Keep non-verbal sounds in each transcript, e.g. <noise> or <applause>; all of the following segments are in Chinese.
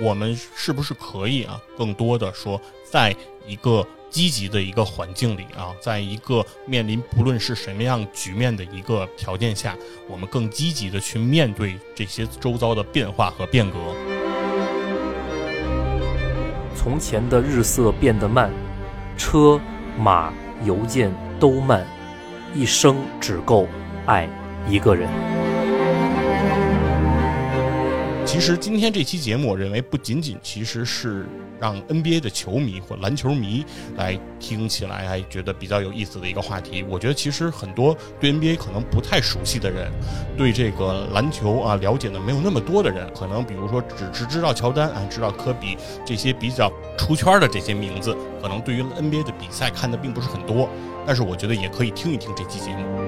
我们是不是可以啊，更多的说，在一个积极的一个环境里啊，在一个面临不论是什么样局面的一个条件下，我们更积极的去面对这些周遭的变化和变革。从前的日色变得慢，车马邮件都慢，一生只够爱一个人。其实今天这期节目，我认为不仅仅其实是让 NBA 的球迷或篮球迷来听起来还觉得比较有意思的一个话题。我觉得其实很多对 NBA 可能不太熟悉的人，对这个篮球啊了解的没有那么多的人，可能比如说只只知道乔丹啊，知道科比这些比较出圈的这些名字，可能对于 NBA 的比赛看的并不是很多。但是我觉得也可以听一听这期节目。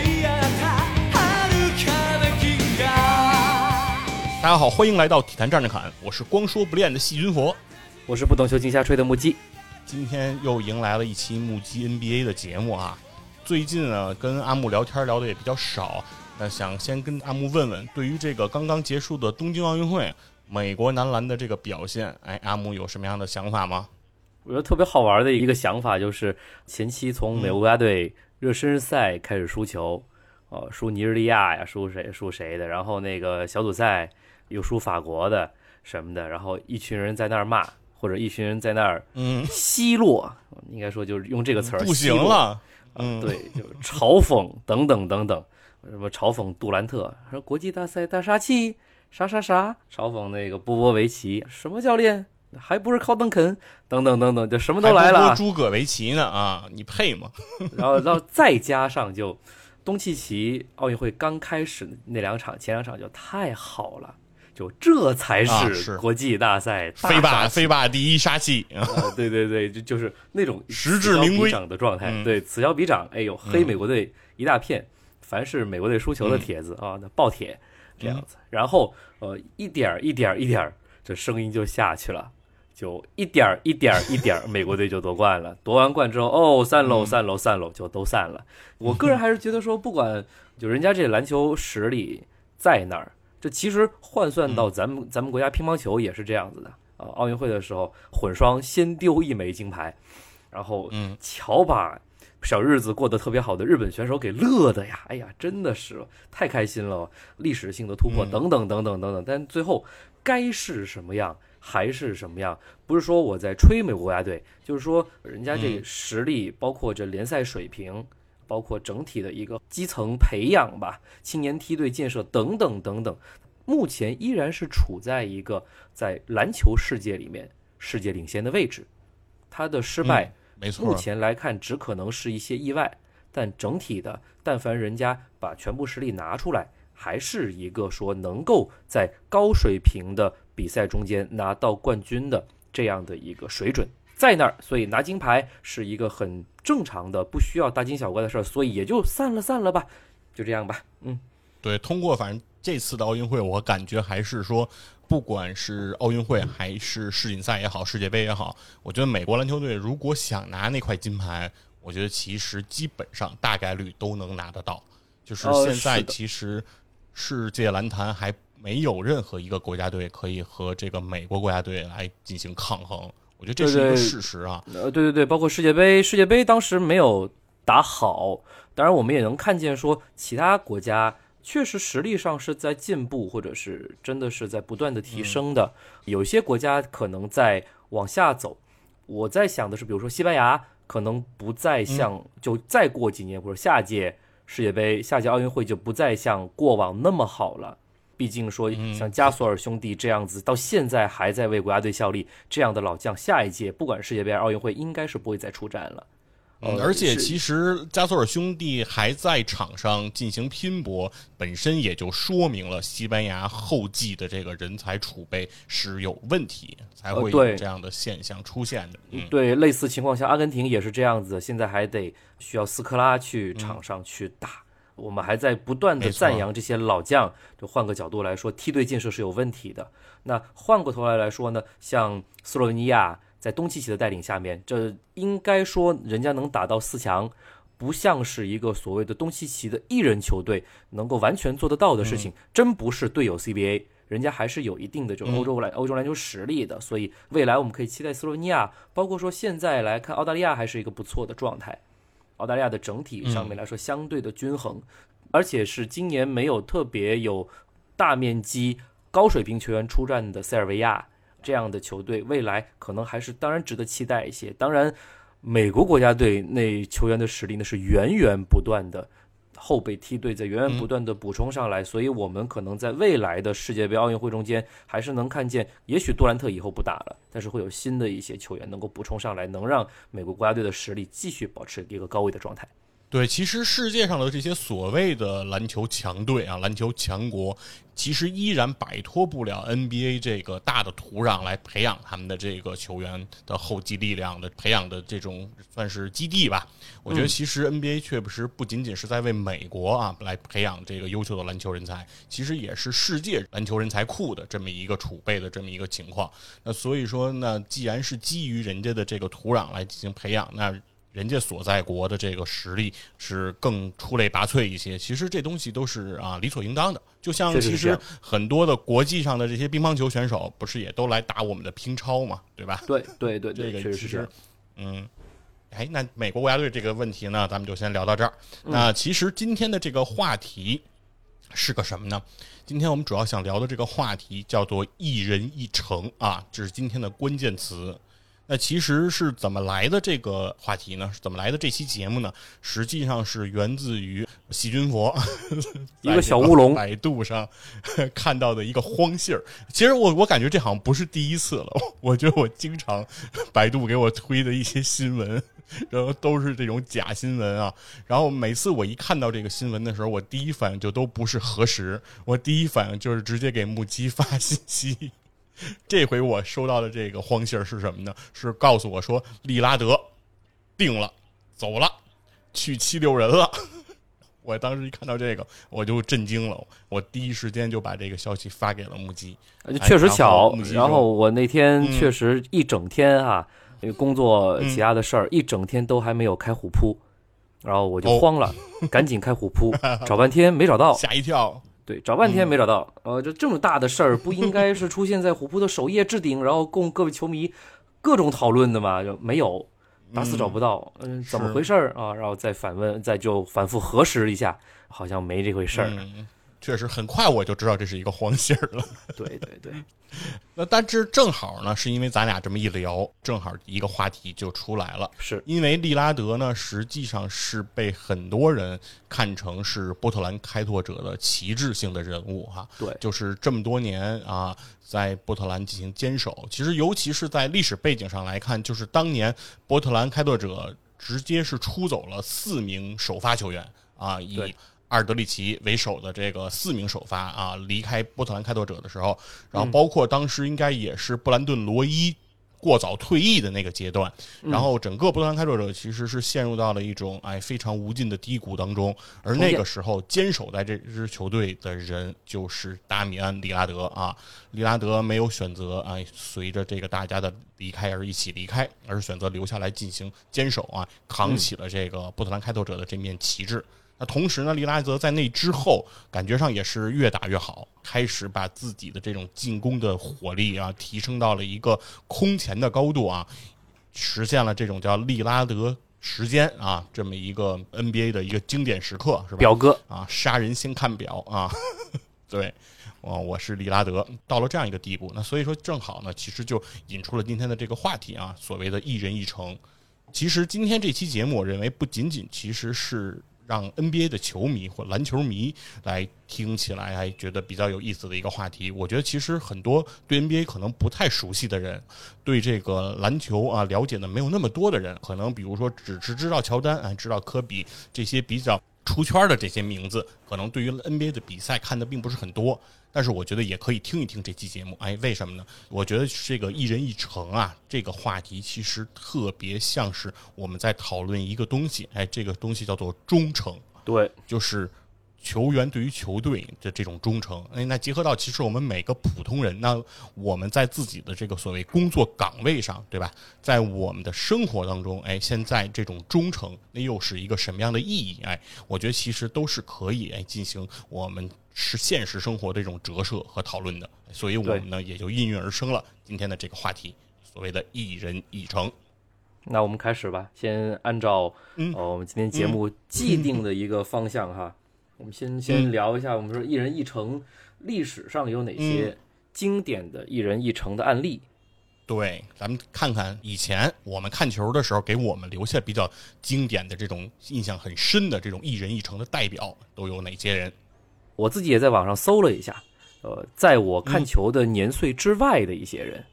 大家好，欢迎来到体坛站着侃，我是光说不练的细菌佛，我是不懂球金瞎吹的木鸡。今天又迎来了一期木鸡 NBA 的节目啊。最近呢，跟阿木聊天聊的也比较少，那想先跟阿木问问，对于这个刚刚结束的东京奥运会，美国男篮的这个表现，哎，阿木有什么样的想法吗？我觉得特别好玩的一个想法就是，前期从美国国家队热身赛开始输球，呃，输尼日利亚呀，输谁输谁的，然后那个小组赛。又输法国的什么的，然后一群人在那儿骂，或者一群人在那儿嗯奚落，应该说就是用这个词儿不行了，嗯，对，就是嘲讽等等等等，什么嘲讽杜兰特说国际大赛大杀器，啥啥啥，嘲讽那个波波维奇什么教练还不是靠邓肯等等等等，就什么都来了，诸葛维奇呢啊，你配吗？<laughs> 然后然后再加上就东契奇奥运会刚开始那两场前两场就太好了。就这才是国际大赛飞霸飞霸第一杀器啊！对对对，就就是那种实至名归的状态。对，此消彼长，哎呦，黑美国队一大片，凡是美国队输球的帖子啊，那爆帖这样子。然后呃，一点一点一点，这声音就下去了，就一点一点一点，<laughs> 美国队就夺冠了。夺完冠之后，哦，散喽散喽散喽，就都散了。我个人还是觉得说，不管就人家这篮球实力在那儿。这其实换算到咱们咱们国家乒乓球也是这样子的啊！奥运会的时候混双先丢一枚金牌，然后嗯，瞧把小日子过得特别好的日本选手给乐的呀！哎呀，真的是太开心了，历史性的突破等等等等等等。但最后该是什么样还是什么样？不是说我在吹美国国家队，就是说人家这实力，包括这联赛水平。包括整体的一个基层培养吧，青年梯队建设等等等等，目前依然是处在一个在篮球世界里面世界领先的位置。他的失败，没错，目前来看只可能是一些意外，但整体的，但凡人家把全部实力拿出来，还是一个说能够在高水平的比赛中间拿到冠军的这样的一个水准。在那儿，所以拿金牌是一个很正常的，不需要大惊小怪的事儿，所以也就散了，散了吧，就这样吧。嗯，对，通过反正这次的奥运会，我感觉还是说，不管是奥运会还是世锦赛也好，世界杯也好，我觉得美国篮球队如果想拿那块金牌，我觉得其实基本上大概率都能拿得到。就是现在其实世界篮坛还没有任何一个国家队可以和这个美国国家队来进行抗衡。我觉得这是一个事实啊。呃，对对对，包括世界杯，世界杯当时没有打好。当然，我们也能看见说，其他国家确实实力上是在进步，或者是真的是在不断的提升的。有些国家可能在往下走。我在想的是，比如说西班牙，可能不再像就再过几年或者下届世界杯、下届奥运会就不再像过往那么好了。毕竟说像加索尔兄弟这样子，到现在还在为国家队效力这样的老将，下一届不管世界杯、奥运会，应该是不会再出战了，而且其实加索尔兄弟还在场上进行拼搏，本身也就说明了西班牙后继的这个人才储备是有问题，才会有这样的现象出现的。嗯，对，类似情况下，阿根廷也是这样子，现在还得需要斯科拉去场上去打。我们还在不断的赞扬这些老将。就换个角度来说，梯队建设是有问题的。那换过头来来说呢，像斯洛文尼亚在东契奇的带领下面，这应该说人家能打到四强，不像是一个所谓的东契奇的一人球队能够完全做得到的事情，真不是队友 CBA。人家还是有一定的这种欧洲篮、欧洲篮球实力的，所以未来我们可以期待斯洛文尼亚，包括说现在来看澳大利亚还是一个不错的状态。澳大利亚的整体上面来说相对的均衡，而且是今年没有特别有大面积高水平球员出战的塞尔维亚这样的球队，未来可能还是当然值得期待一些。当然，美国国家队那球员的实力呢是源源不断的。后备梯队在源源不断的补充上来，所以我们可能在未来的世界杯、奥运会中间，还是能看见，也许杜兰特以后不打了，但是会有新的一些球员能够补充上来，能让美国国家队的实力继续保持一个高位的状态。对，其实世界上的这些所谓的篮球强队啊，篮球强国，其实依然摆脱不了 NBA 这个大的土壤来培养他们的这个球员的后继力量的培养的这种算是基地吧。我觉得其实 NBA 确实不仅仅是在为美国啊来培养这个优秀的篮球人才，其实也是世界篮球人才库的这么一个储备的这么一个情况。那所以说呢，既然是基于人家的这个土壤来进行培养，那人家所在国的这个实力是更出类拔萃一些，其实这东西都是啊理所应当的。就像其实很多的国际上的这些乒乓球选手，不是也都来打我们的乒超嘛，对吧？对对对这，个其实确实是。嗯，哎，那美国国家队这个问题呢，咱们就先聊到这儿。嗯那其实今天的这个话题是个什么呢？今天我们主要想聊的这个话题叫做“一人一城”啊，这是今天的关键词。那其实是怎么来的这个话题呢？是怎么来的这期节目呢？实际上是源自于细菌佛 <laughs> 一个小乌龙百度上 <laughs> 看到的一个荒信儿。其实我我感觉这好像不是第一次了，<laughs> 我觉得我经常百度给我推的一些新闻，然后都是这种假新闻啊。然后每次我一看到这个新闻的时候，我第一反应就都不是核实，我第一反应就是直接给木鸡发信息。<laughs> 这回我收到的这个荒信儿是什么呢？是告诉我说利拉德定了，走了，去七六人了。<laughs> 我当时一看到这个，我就震惊了，我第一时间就把这个消息发给了木鸡。呃确实巧然后我那天嗯确实一整天啊，因为工作嗯其他的事儿，一整天都还没有开虎扑，然后我就哦慌了，赶紧开虎扑，<laughs> 找半天没找到，吓一跳，对，找半天嗯没找到。呃，这这么大的事儿，不应该是出现在虎扑的首页置顶，然后供各位球迷各种讨论的吗？就没有，打死找不到，嗯，怎么回事儿啊？然后再反问，再就反复核实一下，好像没这回事儿。嗯，确实很快我就知道这是一个黄信儿了。对 <laughs> 对对，<laughs> 那但是正好呢，是因为咱俩这么一聊，正好一个话题就出来了。是因为利拉德呢，实际上是被很多人看成是波特兰开拓者的旗帜性的人物哈。对就是这么多年啊，在波特兰进行坚守。其实，尤其是在历史背景上来看，就是当年波特兰开拓者直接是出走了四名首发球员啊，以对阿尔德里奇为首的这个四名首发啊，离开波特兰开拓者的时候，然后包括当时应该也是布兰顿罗伊过早退役的那个阶段，然后整个波特兰开拓者其实是陷入到了一种哎非常无尽的低谷当中，而那个时候坚守在这支球队的人就是达米安·利拉德啊，利拉德没有选择哎随着这个大家的离开而一起离开，而是选择留下来进行坚守啊，扛起了这个波特兰开拓者的这面旗帜。那同时呢，利拉德在那之后，感觉上也是越打越好，开始把自己的这种进攻的火力啊提升到了一个空前的高度啊，实现了这种叫利拉德时间啊这么一个 NBA 的一个经典时刻，是吧？表哥，啊，杀人先看表啊，<laughs> 对，我我是利拉德，到了这样一个地步，那所以说正好呢，其实就引出了今天的这个话题啊，所谓的一人一城。其实今天这期节目，我认为不仅仅其实是让 NBA 的球迷或篮球迷来听起来还觉得比较有意思的一个话题。我觉得其实很多对 NBA 可能不太熟悉的人，对这个篮球啊了解的没有那么多的人，可能比如说只是知道乔丹啊，知道科比这些比较出圈的这些名字，可能对于 NBA 的比赛看的并不是很多。但是我觉得也可以听一听这期节目，哎，为什么呢？我觉得这个一人一城啊，这个话题其实特别像是我们在讨论一个东西，哎，这个东西叫做忠诚，对，就是球员对于球队的这种忠诚。哎，那结合到其实我们每个普通人，那我们在自己的这个所谓工作岗位上，对吧？在我们的生活当中，哎，现在这种忠诚，那又是一个什么样的意义？哎，我觉得其实都是可以哎进行我们。是现实生活的这种折射和讨论的，所以我们呢也就应运而生了今天的这个话题，所谓的一人一城。那我们开始吧，先按照呃我们今天节目既定的一个方向哈，我们先先聊一下，我们说一人一城历史上有哪些经典的一人一城的案例。对，咱们看看以前我们看球的时候，给我们留下比较经典的这种印象很深的这种一人一城的代表都有哪些人。我自己也在网上搜了一下，呃，在我看球的年岁之外的一些人，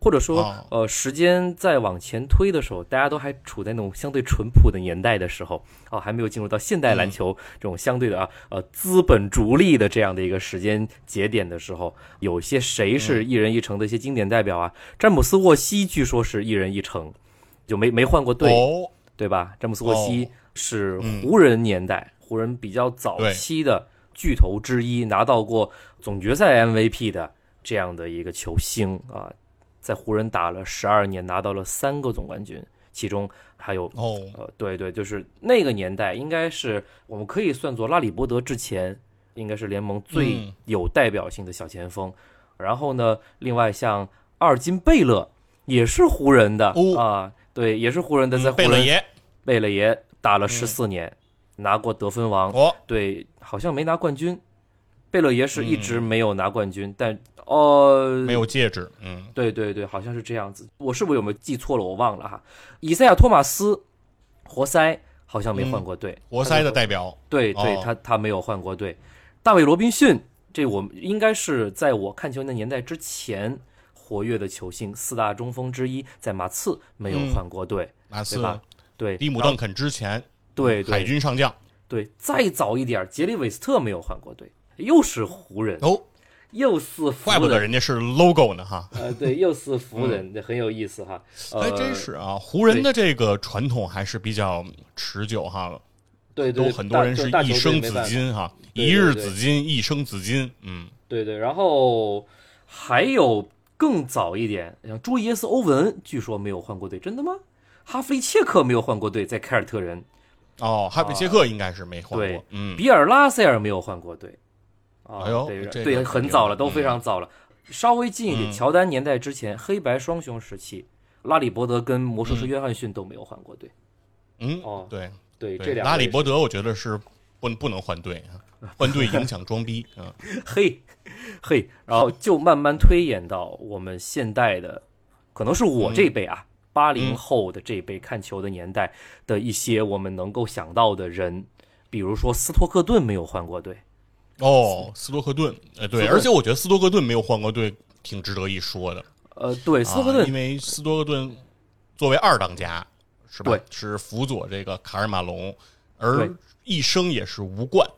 或者说，呃，时间在往前推的时候，大家都还处在那种相对淳朴的年代的时候，哦，还没有进入到现代篮球这种相对的啊，呃，资本逐利的这样的一个时间节点的时候，有些谁是一人一城的一些经典代表啊？詹姆斯沃西据说是一人一城，就没没换过队，对吧？詹姆斯沃西是湖人年代，湖人比较早期的。巨头之一，拿到过总决赛 MVP 的这样的一个球星啊，在湖人打了十二年，拿到了三个总冠军，其中还有哦，呃，对对，就是那个年代，应该是我们可以算作拉里伯德之前，应该是联盟最有代表性的小前锋。然后呢，另外像阿尔金贝勒也是湖人的啊，对，也是湖人的，在贝勒爷，贝勒爷打了十四年。拿过得分王，哦，对，好像没拿冠军。贝勒爷是一直没有拿冠军，但哦，没有戒指，嗯，对对对，好像是这样子。我是不是有没有记错了？我忘了哈。以赛亚·托马斯，活塞好像没换过队，活塞的代表，对对，他他没有换过队。大卫·罗宾逊，这我们应该是在我看球那年代之前活跃的球星，四大中锋之一，在马刺没有换过队，马刺吧？对，蒂姆·邓肯之前。对，海军上将。对，再早一点，杰里韦斯特没有换过队，又是湖人哦，又是怪不得人家是 logo 呢哈。呃，对，又是湖人，那很有意思哈。哎，真是啊，湖人的这个传统还是比较持久哈。对，都很多人是一生紫金哈，一日紫金，一生紫金。嗯，对对。然后还有更早一点，像朱耶斯·欧文，据说没有换过队，真的吗？哈弗利切克没有换过队，在凯尔特人。哦，哈比切克应该是没换过。嗯，比尔拉塞尔没有换过队。哎呦，对，很早了，都非常早了。稍微近一点，乔丹年代之前，黑白双雄时期，拉里伯德跟魔术师约翰逊都没有换过队。嗯，哦，对对，这两拉里伯德我觉得是不不能换队啊，<laughs> 换队影响装逼啊。<laughs> 嘿，嘿，然后就慢慢推演到我们现代的，可能是我这辈啊。八零后的这一辈看球的年代的一些我们能够想到的人，比如说斯托克顿没有换过队。哦，斯托克顿，哎，对，而且我觉得斯托克顿没有换过队挺值得一说的。呃，对，斯托克顿，因为斯托克顿作为二当家是吧？对，是辅佐这个卡尔马龙，而一生也是无冠，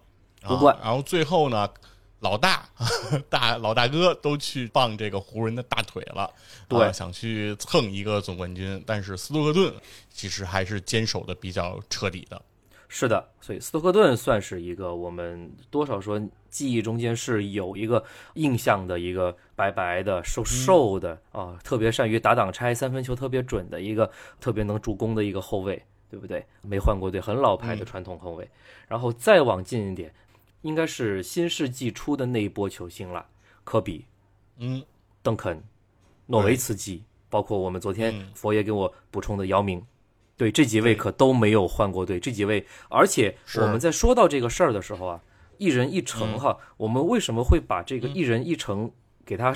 无冠。然后最后呢？老大，<laughs> 大老大哥都去傍这个湖人的大腿了，对，想去蹭一个总冠军，但是斯托克顿其实还是坚守的比较彻底的。是的，所以斯托克顿算是一个我们多少说记忆中间是有一个印象的一个白白的、瘦瘦的啊，特别善于打挡拆、三分球特别准的一个特别能助攻的一个后卫，对不对？没换过队，很老牌的传统后卫。然后再往近一点。应该是新世纪初的那一波球星了，科比，嗯，邓肯，诺维茨基，包括我们昨天佛爷给我补充的姚明，对这几位可都没有换过队。这几位，而且我们在说到这个事儿的时候啊，一人一城哈，我们为什么会把这个一人一城给他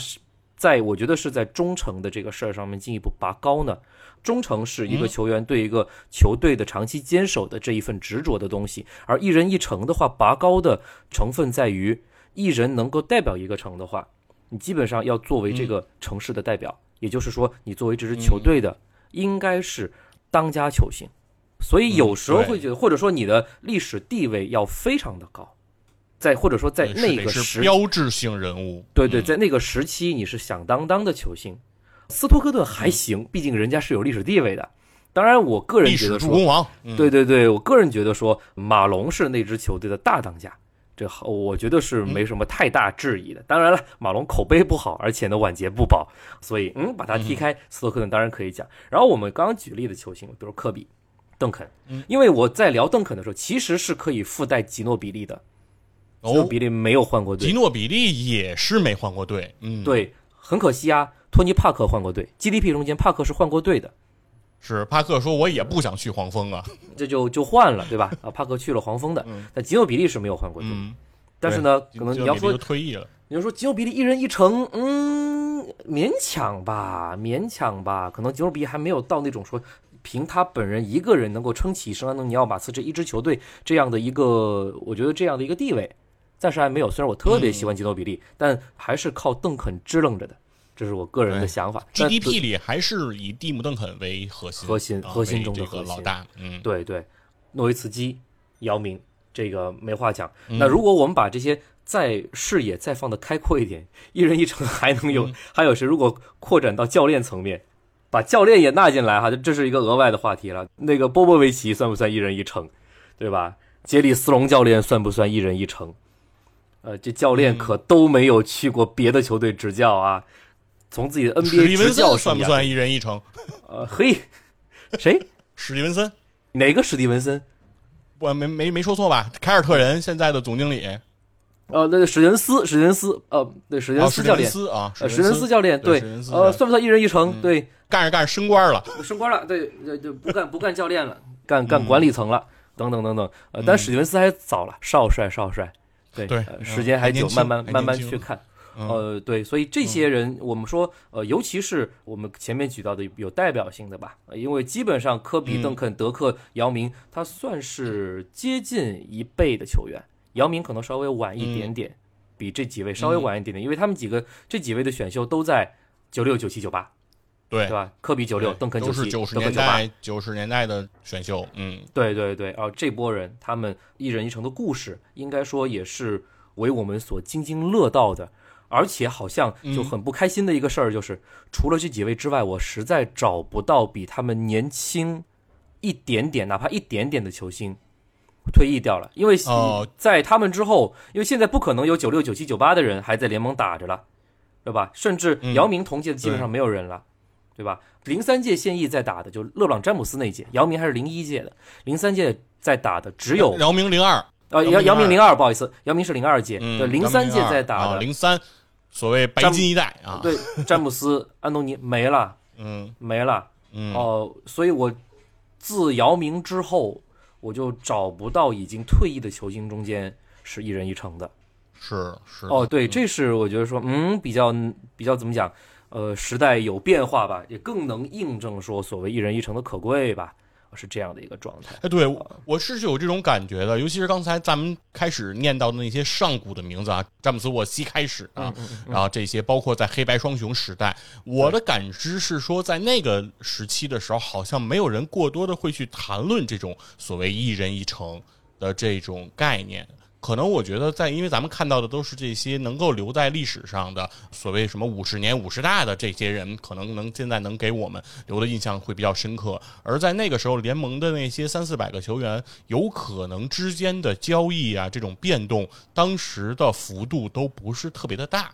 在我觉得是在忠诚的这个事儿上面进一步拔高呢？忠诚是一个球员对一个球队的长期坚守的这一份执着的东西，而一人一城的话，拔高的成分在于一人能够代表一个城的话，你基本上要作为这个城市的代表，也就是说，你作为这支球队的应该是当家球星，所以有时候会觉得，或者说你的历史地位要非常的高，在或者说在那个时标志性人物，对对，在那个时期你是响当当的球星。斯托克顿还行，毕竟人家是有历史地位的。当然，我个人觉得说，对对对，我个人觉得说，马龙是那支球队的大当家，这我觉得是没什么太大质疑的。当然了，马龙口碑不好，而且呢晚节不保，所以嗯，把他踢开，斯托克顿当然可以讲。然后我们刚刚举例的球星，比如科比、邓肯，因为我在聊邓肯的时候，其实是可以附带吉诺比利的。吉诺比利没有换过队，吉诺比利也是没换过队，嗯，对，很可惜啊。托尼·帕克换过队，GDP 中间帕克是换过队的，是帕克说：“我也不想去黄蜂啊，<laughs> 这就就换了，对吧？啊，帕克去了黄蜂的，但吉诺比利是没有换过队，但是呢，可能你要说退役了，你要说吉诺比利一人一城，嗯，勉强吧，勉强吧，可能吉诺比利还没有到那种说凭他本人一个人能够撑起圣安东尼奥马刺这一支球队这样的一个，我觉得这样的一个地位，暂时还没有。虽然我特别喜欢吉诺比利，但还是靠邓肯支棱着的。”这是我个人的想法。GDP 里还是以蒂姆·邓肯为核心，核心核心中的核心老大。嗯，对对，诺维茨基、姚明，这个没话讲。那如果我们把这些再视野再放的开阔一点，一人一城还能有 <laughs> 还有谁？如果扩展到教练层面，把教练也纳进来哈，这是一个额外的话题了。那个波波维奇算不算一人一城？对吧？杰里斯隆教练算不算一人一城？呃，这教练可都没有去过别的球队执教啊。从自己的 NBA 执教算不算一人一城？呃，嘿，谁？<laughs> 史蒂文森？哪个史蒂文森？我没没没说错吧？凯尔特人现在的总经理？呃，那个史蒂文斯，史蒂文斯，呃，对，史蒂文斯教练啊，史蒂文斯教练，对，呃，算不算一人一城？对，干着干着升官了，升官了，对，就不干不干教练了，干干管理层了，等等等等。呃，但史蒂文斯还早了，少帅少帅，对对，时间还久，慢慢慢慢去看。呃，对，所以这些人，我们说，呃，尤其是我们前面举到的有代表性的吧，因为基本上科比、邓肯、德克、姚明，他算是接近一辈的球员，姚明可能稍微晚一点点，比这几位稍微晚一点点，因为他们几个这几位的选秀都在九六、九七、九八，对，对吧？科比九六，邓肯九七，九十年代九十年代的选秀，嗯，对对对，啊这波人，他们一人一城的故事，应该说也是为我们所津津乐道的。而且好像就很不开心的一个事儿，就是除了这几位之外，我实在找不到比他们年轻一点点，哪怕一点点的球星退役掉了。因为在他们之后，因为现在不可能有九六、九七、九八的人还在联盟打着了，对吧？甚至姚明同届的基本上没有人了，对吧？零三届现役在打的就勒布朗詹姆斯那届，姚明还是零一届的，零三届在打的只有姚明零二，呃，姚姚明零二，不好意思，姚明是零二届，对，零三届在打的零三。所谓白金一代啊，对，詹姆斯、安东尼没了，<laughs> 嗯，没了，嗯，哦，所以我自姚明之后，我就找不到已经退役的球星中间是一人一城的，是是，哦，对，这是我觉得说，嗯，比较比较怎么讲，呃，时代有变化吧，也更能印证说所谓一人一城的可贵吧。是这样的一个状态。哎，对，我是有这种感觉的，尤其是刚才咱们开始念到的那些上古的名字啊，詹姆斯、沃西开始啊，然后这些包括在黑白双雄时代，我的感知是说，在那个时期的时候，好像没有人过多的会去谈论这种所谓一人一城的这种概念。可能我觉得，在因为咱们看到的都是这些能够留在历史上的所谓什么五十年五十大的这些人，可能能现在能给我们留的印象会比较深刻。而在那个时候，联盟的那些三四百个球员，有可能之间的交易啊，这种变动，当时的幅度都不是特别的大。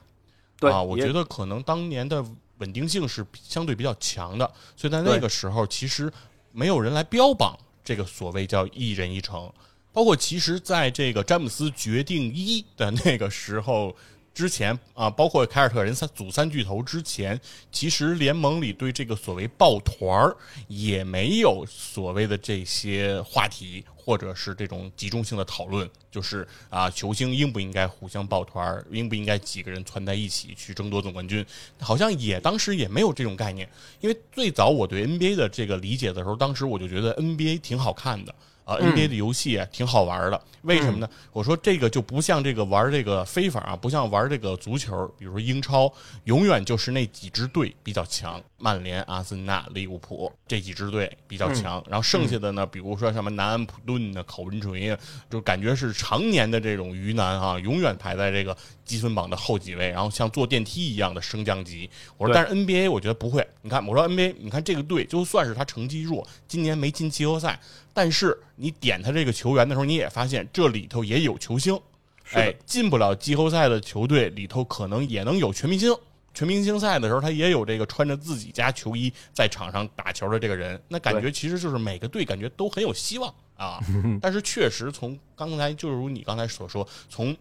对啊，我觉得可能当年的稳定性是相对比较强的，所以在那个时候，其实没有人来标榜这个所谓叫一人一城。包括其实，在这个詹姆斯决定一的那个时候，之前啊，包括凯尔特人三组三巨头之前，其实联盟里对这个所谓抱团儿也没有所谓的这些话题，或者是这种集中性的讨论，就是啊，球星应不应该互相抱团儿，应不应该几个人攒在一起去争夺总冠军，好像也当时也没有这种概念。因为最早我对 NBA 的这个理解的时候，当时我就觉得 NBA 挺好看的。啊，NBA 的游戏挺好玩的，为什么呢？我说这个就不像这个玩这个非法啊，不像玩这个足球，比如说英超，永远就是那几支队比较强，曼联、阿森纳、利物浦这几支队比较强，然后剩下的呢，比如说什么南安普顿呢、考文垂啊，就感觉是常年的这种鱼腩啊，永远排在这个积分榜的后几位，然后像坐电梯一样的升降级。我说，但是 NBA 我觉得不会，你看，我说 NBA，你看这个队就算是他成绩弱，今年没进季后赛。但是你点他这个球员的时候，你也发现这里头也有球星，哎，进不了季后赛的球队里头可能也能有全明星。全明星赛的时候，他也有这个穿着自己家球衣在场上打球的这个人。那感觉其实就是每个队感觉都很有希望啊。<laughs> 但是确实从刚才就如你刚才所说，从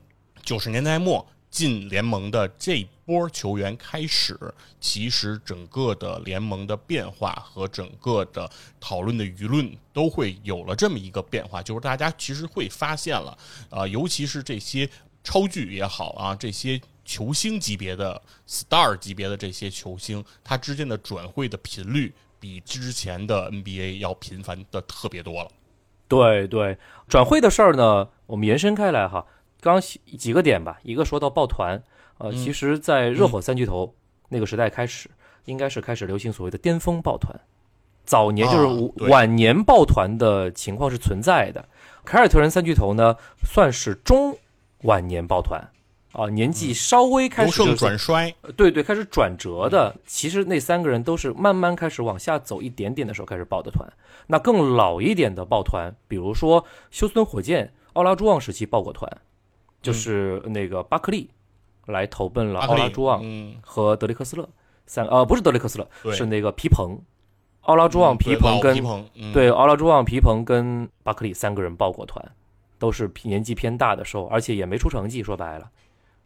九十年代末。进联盟的这波球员开始，其实整个的联盟的变化和整个的讨论的舆论都会有了这么一个变化，就是大家其实会发现了，啊，尤其是这些超巨也好啊，这些球星级别的 star 级别的这些球星，他之间的转会的频率比之前的 NBA 要频繁的特别多了。对对，转会的事儿呢，我们延伸开来哈。刚几个点吧，一个说到抱团，呃，其实，在热火三巨头那个时代开始，应该是开始流行所谓的巅峰抱团。早年就是晚年抱团的情况是存在的。凯尔特人三巨头呢，算是中晚年抱团啊，年纪稍微开始由盛转衰，对对，开始转折的。其实那三个人都是慢慢开始往下走一点点的时候开始抱的团。那更老一点的抱团，比如说休斯顿火箭、奥拉朱旺时期抱过团。就是那个巴克利来投奔了奥拉朱旺和德雷克斯勒三呃不是德雷克斯勒是那个皮蓬，奥拉朱旺皮蓬跟对奥拉朱旺皮蓬跟巴克利三个人抱过团，都是年纪偏大的时候，而且也没出成绩，说白了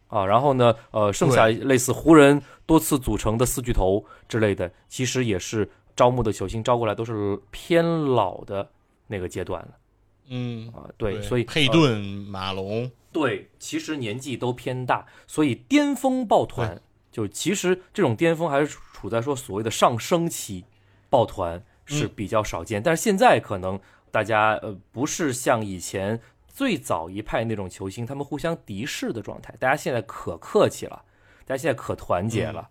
啊。然后呢呃剩下类似湖人多次组成的四巨头之类的，其实也是招募的球星招过来都是偏老的那个阶段了。嗯啊对，所以佩顿马龙。对，其实年纪都偏大，所以巅峰抱团就其实这种巅峰还是处在说所谓的上升期，抱团是比较少见。但是现在可能大家呃不是像以前最早一派那种球星，他们互相敌视的状态，大家现在可客气了，大家现在可团结了，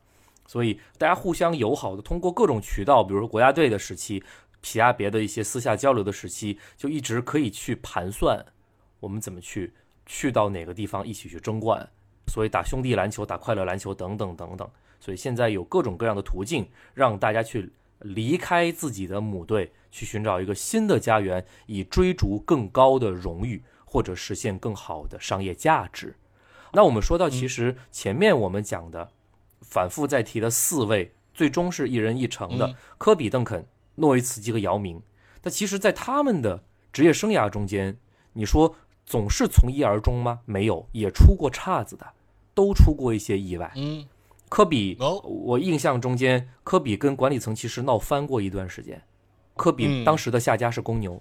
所以大家互相友好的通过各种渠道，比如说国家队的时期，其他别的一些私下交流的时期，就一直可以去盘算我们怎么去。去到哪个地方一起去争冠，所以打兄弟篮球、打快乐篮球等等等等。所以现在有各种各样的途径，让大家去离开自己的母队，去寻找一个新的家园，以追逐更高的荣誉或者实现更好的商业价值。那我们说到，其实前面我们讲的反复在提的四位，最终是一人一城的科比、邓肯、诺维茨基和姚明。但其实，在他们的职业生涯中间，你说。总是从一而终吗？没有，也出过岔子的，都出过一些意外。嗯，科比，我印象中间，科比跟管理层其实闹翻过一段时间。科比当时的下家是公牛，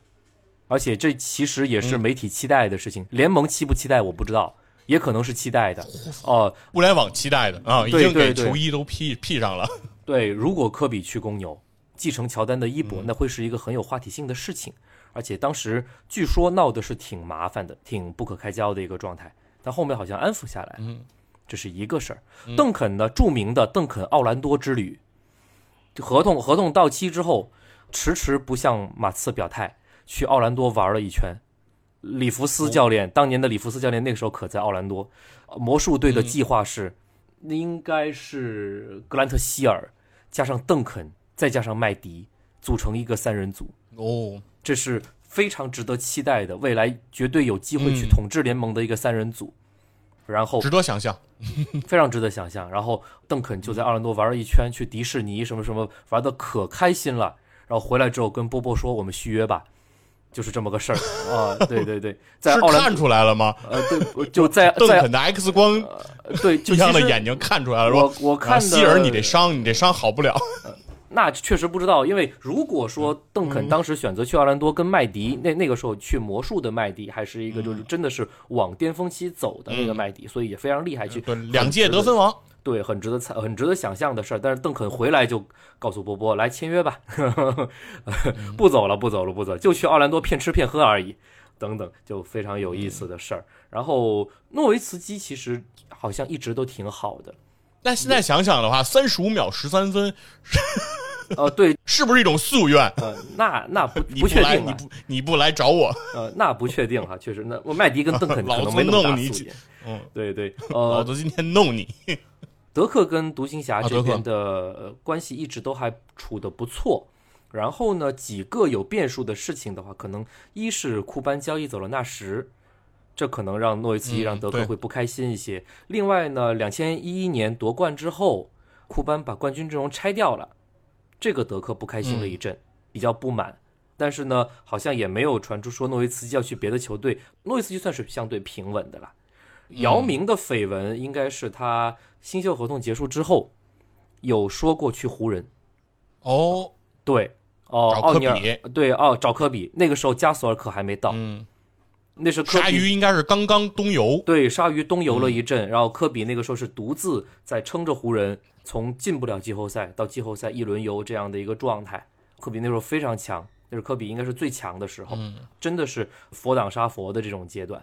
而且这其实也是媒体期待的事情。联盟期不期待我不知道，也可能是期待的。哦，互联网期待的啊，已经给球衣都 P P 上了。<laughs> 对，如果科比去公牛，继承乔丹的衣钵，那会是一个很有话题性的事情。而且当时据说闹的是挺麻烦的，挺不可开交的一个状态，但后面好像安抚下来。嗯，这是一个事儿。邓肯的著名的邓肯奥兰多之旅，合同合同到期之后，迟迟不向马刺表态，去奥兰多玩了一圈。里弗斯教练，当年的里弗斯教练那个时候可在奥兰多。魔术队的计划是，应该是格兰特希尔加上邓肯再加上麦迪组成一个三人组。哦。这是非常值得期待的，未来绝对有机会去统治联盟的一个三人组，然后值得想象，<laughs> <laughs> 非常值得想象。然后邓肯就在奥兰多玩了一圈，去迪士尼什么什么玩的可开心了。然后回来之后跟波波说：“我们续约吧。”就是这么个事儿啊。<laughs> 对对对，在奥兰看出来了吗？呃对，就在在邓肯的 X 光对就一样的眼睛看出来了，我我看的希尔，你这伤，你这伤好不了。那确实不知道，因为如果说邓嗯肯当时选择去奥兰多跟麦迪，那那个时候去魔术的麦迪，还是一个嗯就是真的是往巅峰期走的那个麦迪，所以也非常厉害，去对，两届得分王，对，很值得猜，很值得想象的事儿。但是邓肯回来就告诉波波来签约吧，<laughs> 不走了，不走了，不走，就去奥兰多骗吃骗喝而已，等等，就非常有意思的事儿。然后诺维茨基其实好像一直都挺好的，但现在想想的话，三十五秒十三分呃，对，是不是一种夙愿？呃，那那不 <laughs> 你，不确定啊，你不你不来找我，呃，那不确定哈，确实，那我麦迪跟邓肯 <laughs> 可能没那么大弄你素颜，嗯，对对，<laughs> 老呃，子今天弄你。德克跟独行侠这边的呃关系一直都还处得不错。然后呢，几个有变数的事情的话，可能一是库班交易走了纳什，这可能让诺维茨基嗯让德克会不开心一些。另外呢，两千一一年夺冠之后，库班把冠军阵容拆掉了，这个德克不开心了一阵，比较不满。但是呢，好像也没有传出说诺维茨基要去别的球队，诺维茨基算是相对平稳的了。姚明的绯闻应该是他新秀合同结束之后有说过去湖人，哦，对，哦，找科奥尼尔比，对，哦，找科比，那个时候加索尔可还没到，嗯，那是科鲨鱼应该是刚刚东游，对，鲨鱼东游了一嗯阵，然后科比那个时候是独自在撑着湖人，从进不了季后赛到季后赛一轮游这样的一个状态。科比那时候非常强，那是科比应该是最强的时候，嗯真的是佛挡杀佛的这种阶段。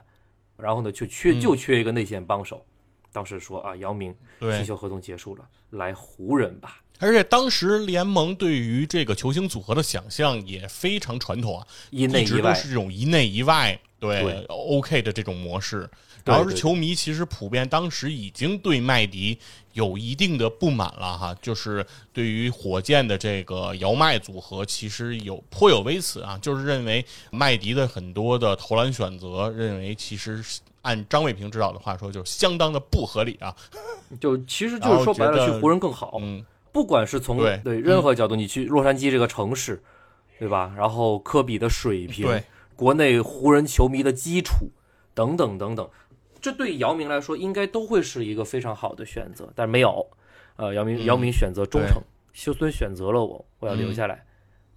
然后呢，就缺嗯就缺一个内线帮手。当时说啊，姚明对新，秀合同结束了，来湖人吧。而且当时联盟对于这个球星组合的想象也非常传统啊，一内一外，都是这种一内一外，对对 OK 的这种模式。对对然后是球迷其实普遍当时已经对麦迪有一定的不满了哈，就是对于火箭的这个姚麦组合，其实有颇有微词啊，就是认为麦迪的很多的投篮选择，认为其实按张卫平指导的话说，就相当的不合理啊。<laughs> 就其实就是说白了，去湖人更好。嗯，不管是从对任何角度，你去洛杉矶这个城市，对吧？然后科比的水平，对，国内湖人球迷的基础等等等等，这对姚明来说应该都会是一个非常好的选择，但是没有。呃，姚明嗯姚明选择忠诚，休斯顿选择了我，我要留下来。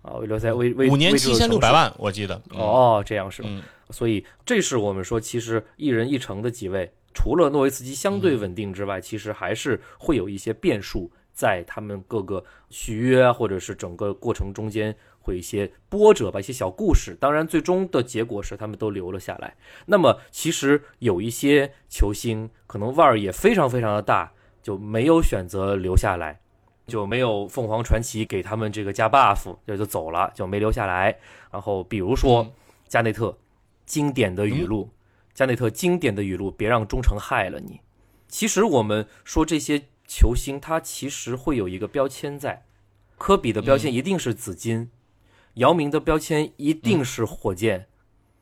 啊，我留在为为五年七千六百万，我记得。嗯，哦，这样是吧？嗯所以这是我们说，其实一人一城的几位，除了诺维茨基相对稳定之外，其实还是会有一些变数在他们各个续约啊，或者是整个过程中间会有一些波折吧，一些小故事。当然，最终的结果是他们都留了下来。那么，其实有一些球星可能腕儿也非常非常的大，就没有选择留下来。就没有凤凰传奇给他们这个加 buff，这就走了，就没留下来。然后比如说嗯加内特经典的语录，加内特经典的语录，别让忠诚害了你。其实我们说这些球星，他其实会有一个标签在，科比的标签一定是紫金，姚明的标签一定是火箭，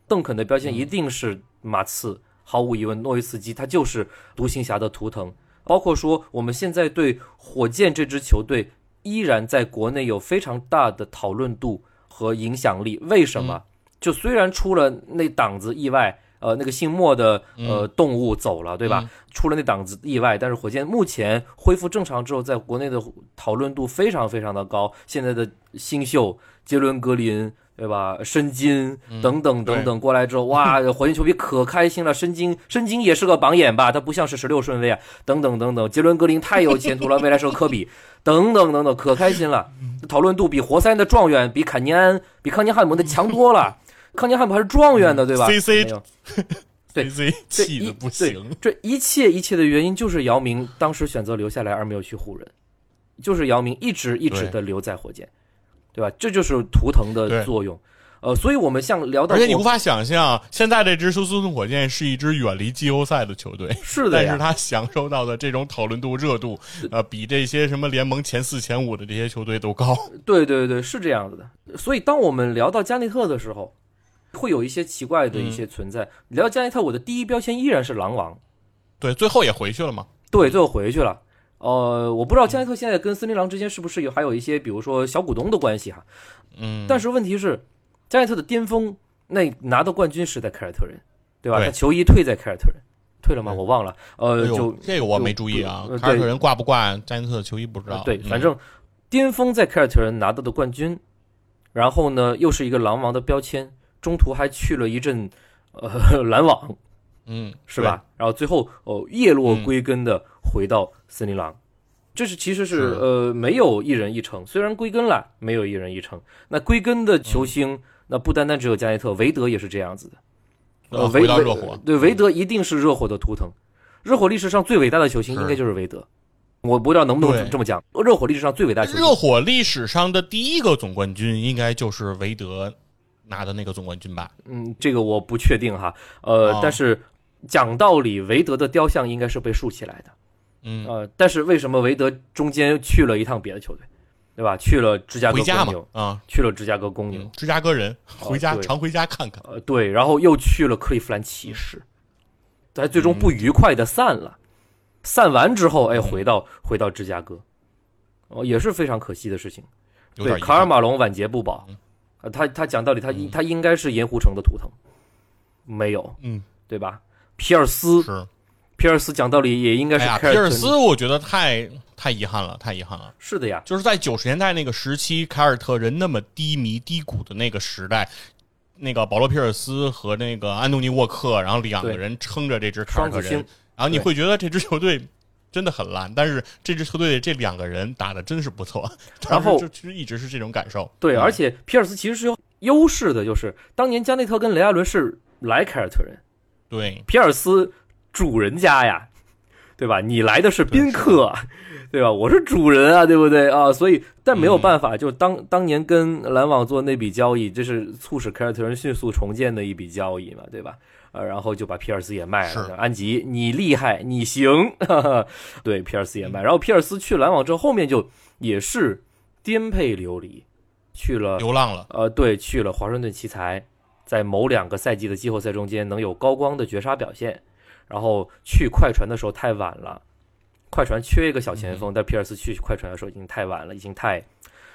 邓肯的标签一定是马刺。毫无疑问，诺维茨基他就是独行侠的图腾。包括说，我们现在对火箭这支球队依然在国内有非常大的讨论度和影响力。为什么？就虽然出了那档子意外，呃，那个姓莫的呃动物走了，对吧？出了那档子意外，但是火箭目前恢复正常之后，在国内的讨论度非常非常的高。现在的新秀杰伦格林。对吧？申金等等等等过来之后，哇，<laughs> 火箭球迷可开心了。申金，申金也是个榜眼吧？他不像是十六顺位啊。等等等等，杰伦格林太有前途了，未来是个科比。<laughs> 等等等等，可开心了。讨论度比活塞的状元，比坎尼安，比康尼汉姆的强多了。<laughs> 康尼汉姆还是状元的，对吧 CC 对 CC 气的不对行。这一切一切的原因就是姚明当时选择留下来而没有去湖人，就是姚明一直一直的留在火箭，对吧？这就是图腾的作用。呃，所以我们像聊到国而且你无法想象，现在这支休斯顿火箭是一支远离季后赛的球队，<laughs> 是的呀，但是他享受到的这种讨论度、热度，呃，比这些什么联盟前四、前五的这些球队都高。<laughs> 对对对，是这样子的。所以当我们聊到加内特的时候，会有一些奇怪的一些存在。聊加内特，我的第一标签依然是狼王，对，最后也回去了嘛。对，最后回去了。呃，我不知道加内特现在跟森林狼之间是不是有还有一些，比如说小股东的关系哈。嗯，但是问题是，加内特的巅峰那拿到冠军是在凯尔特人，对吧？对他球衣退在凯尔特人，退了吗？对我忘了。呃，哎就这个我没注意啊呃，凯尔特人挂不挂加内特的球衣不知道。对，嗯反正巅峰在凯尔特人拿到的冠军，然后呢又是一个狼王的标签，中途还去了一阵呃 <laughs> 篮网，嗯是吧？然后最后哦叶落归根的回到森林狼，这是其实是是呃没有一人一城，虽然归根了，没有一人一城。那归根的球星，那不单单只有加内特，韦德也是这样子的。呃韦韦回到热火，对韦德一定是热火的图腾。热火历史上最伟大的球星应该就是韦德，我不知道能不能这么讲。热火历史上最伟大球星热火历史上的第一个总冠军应该就是韦德拿的那个总冠军吧？嗯，这个我不确定哈，呃，哦但是讲道理，韦德的雕像应该是被竖起来的，嗯，呃，但是为什么韦德中间去了一趟别的球队，对吧？去了芝加哥公牛，，啊，去了芝加哥公牛，嗯，芝加哥人回家对。常回家看看。呃，对，然后又去了克利夫兰骑士，但最终不愉快的散了，散完之后，哎，回到回到芝加哥，哦，也是非常可惜的事情。对，卡尔马龙晚节不保。他他讲道理，他嗯。他应该是盐湖城的图腾，没有，嗯，对吧？皮尔斯，是。皮尔斯讲道理也应该哎，皮尔斯，我觉得太太遗憾了，太遗憾了。是的呀，就是在九十年代那个时期，凯尔特人那么低迷低谷的那个时代，那个保罗·皮尔斯和那个安东尼·沃克，然后两个人撑着这支凯尔特人然后你会觉得这支球队真的很烂，但是这支球队这两个人打的真是不错，然后就其实一直是这种感受。对，嗯而且皮尔斯其实是有优势的，就是当年加内特跟雷阿伦是来凯尔特人，对，皮尔斯主人家呀，对吧？你来的是宾客，对吧？我是主人啊，对不对啊？所以，但没有办法，就当当年跟篮网做那笔交易，这是促使凯尔特人迅速重建的一笔交易嘛，对吧？呃，然后就把皮尔斯也卖了。安吉，你厉害，你行，<laughs> 对，皮尔斯也卖。然后皮尔斯去篮网之后，后面就也是颠沛流离，去了流浪了，呃，对，去了华盛顿奇才，在某两个赛季的季后赛中间能有高光的绝杀表现，然后去快船的时候太晚了，快船缺一个小前锋，但皮尔斯去快船的时候已经太晚了，已经太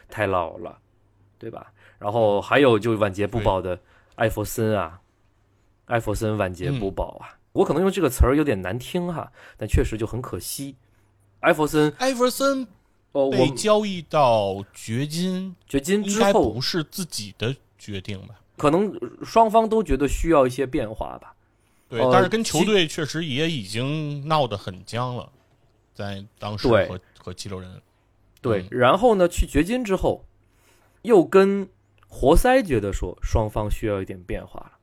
太老了，对吧？然后还有就晚节不保的艾弗森啊，艾弗森晚节不保啊，我可能用这个词儿有点难听哈，但确实就很可惜。艾弗森，艾弗森哦，我被交易到掘金，掘金之后不是自己的决定吧？可能双方都觉得需要一些变化吧。对，呃但是跟球队确实也已经闹得很僵了，在当时对和和七六人，对嗯，然后呢，去掘金之后，又跟活塞觉得说双方需要一点变化了。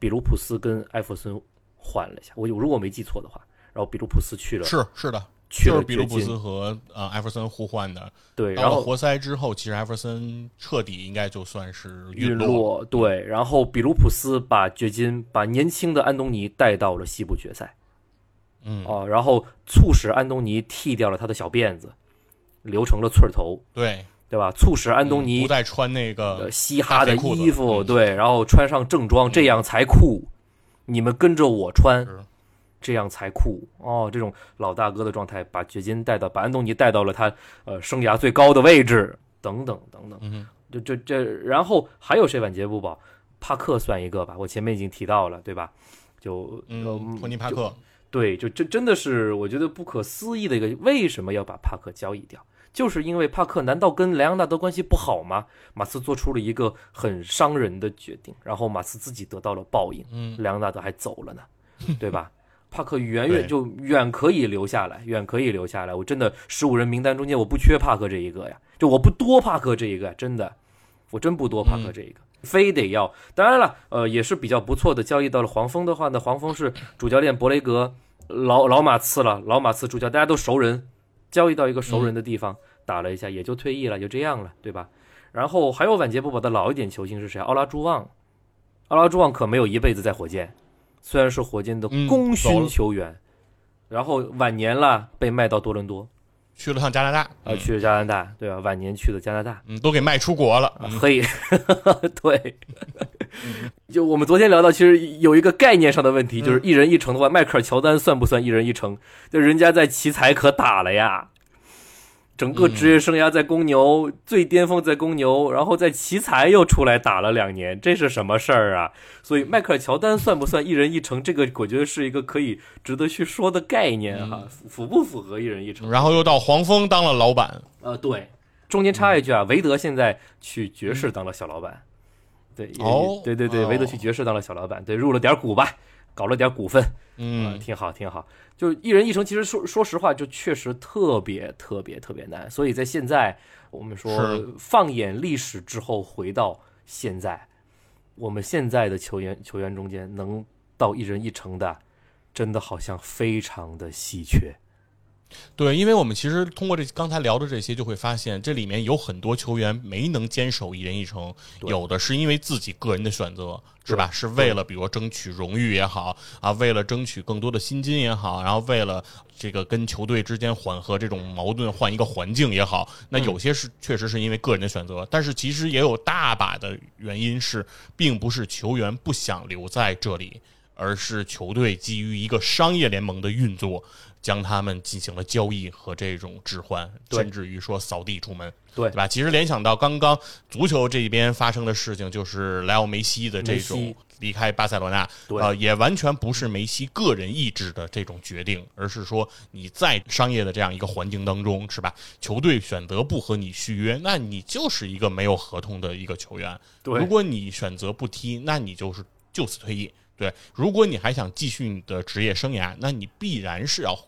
比卢普斯跟艾弗森换了一下，我如果没记错的话，然后比卢普斯去了，是是的，就是比卢普斯和呃艾弗森互换的。对，然后活塞之后，其实艾弗森彻底应该就算是陨落。落，对，然后比卢普斯把掘金把年轻的安东尼带到了西部决赛，嗯，哦，然后促使安东尼剃掉了他的小辫子，留成了寸头，对，对吧？促使安东嗯尼不再穿那呃个嘻哈的衣服，嗯对，然后穿上正装，这样才酷。你们跟着我穿是，这样才酷哦。这种老大哥的状态，把掘金带到，把安东尼带到了他呃生涯最高的位置，等等等等。嗯这这这，然后还有谁晚节不保？帕克算一个吧，我前面已经提到了，对吧？就嗯，托尼帕克，对，就这真的是我觉得不可思议的一个，为什么要把帕克交易掉？就是因为帕克难道跟莱昂纳德关系不好吗？马刺做出了一个很伤人的决定，然后马刺自己得到了报应，嗯，莱昂纳德还走了呢，对吧？帕克远远就远可以留下来，远可以留下来。我真的十五人名单中间我不缺帕克这一个呀，就我不多帕克这一个，真的，我真不多帕克这一个。非得要，当然了，呃，也是比较不错的。交易到了黄蜂的话呢，黄蜂是主教练博雷格，老老马刺了，老马刺主教，大家都熟人，交易到一个熟人的地方、打了一下，也就退役了，就这样了，对吧？然后还有晚节不保的老一点球星是谁？奥拉朱旺，奥拉朱旺可没有一辈子在火箭，虽然是火箭的嗯功勋球员，然后晚年了被卖到多伦多，去了趟加拿大，啊，嗯。去了加拿大，对吧？晚年去的加拿大，嗯，都给卖出国了，啊嗯。嘿，对，<laughs> 就我们昨天聊到，其实有一个概念上的问题，就是一人一城的话，迈克尔乔丹算不算一人一城？就人家在奇才可打了呀，整个职业生涯在公牛最巅峰在公牛，然后在奇才又出来打了两年，这是什么事儿啊？所以迈克尔乔丹算不算一人一城？这个我觉得是一个可以值得去说的概念哈，符不符合一人一城？然后又到黄蜂当了老板，呃，对，中间插一句啊，韦德现在去爵士当了小老板，对，哦，对对对，韦德去爵士当了小老板，对，入了点股吧，搞了点股份，嗯，挺好挺好。就一人一城，其实说说实话，就确实特别特别特别难。所以在现在，我们说放眼历史之后，回到现在，我们现在的球员球员中间能到一人一城的，真的好像非常的稀缺。对，因为我们其实通过这刚才聊的这些，就会发现这里面有很多球员没能坚守一人一城，有的是因为自己个人的选择，是吧？是为了比如争取荣誉也好啊，为了争取更多的薪金也好，然后为了这个跟球队之间缓和这种矛盾，换一个环境也好，那有些是确实是因为个人的选择，但是其实也有大把的原因是，并不是球员不想留在这里，而是球队基于一个商业联盟的运作。将他们进行了交易和这种置换，甚至于说扫地出门，对对吧？其实联想到刚刚足球这边发生的事情，就是莱奥梅西的这种离开巴塞罗那，呃，也完全不是梅西个人意志的这种决定，而是说你在商业的这样一个环境当中，是吧？球队选择不和你续约，那你就是一个没有合同的一个球员。对，如果你选择不踢，那你就是就此退役。对，如果你还想继续你的职业生涯，那你必然是要。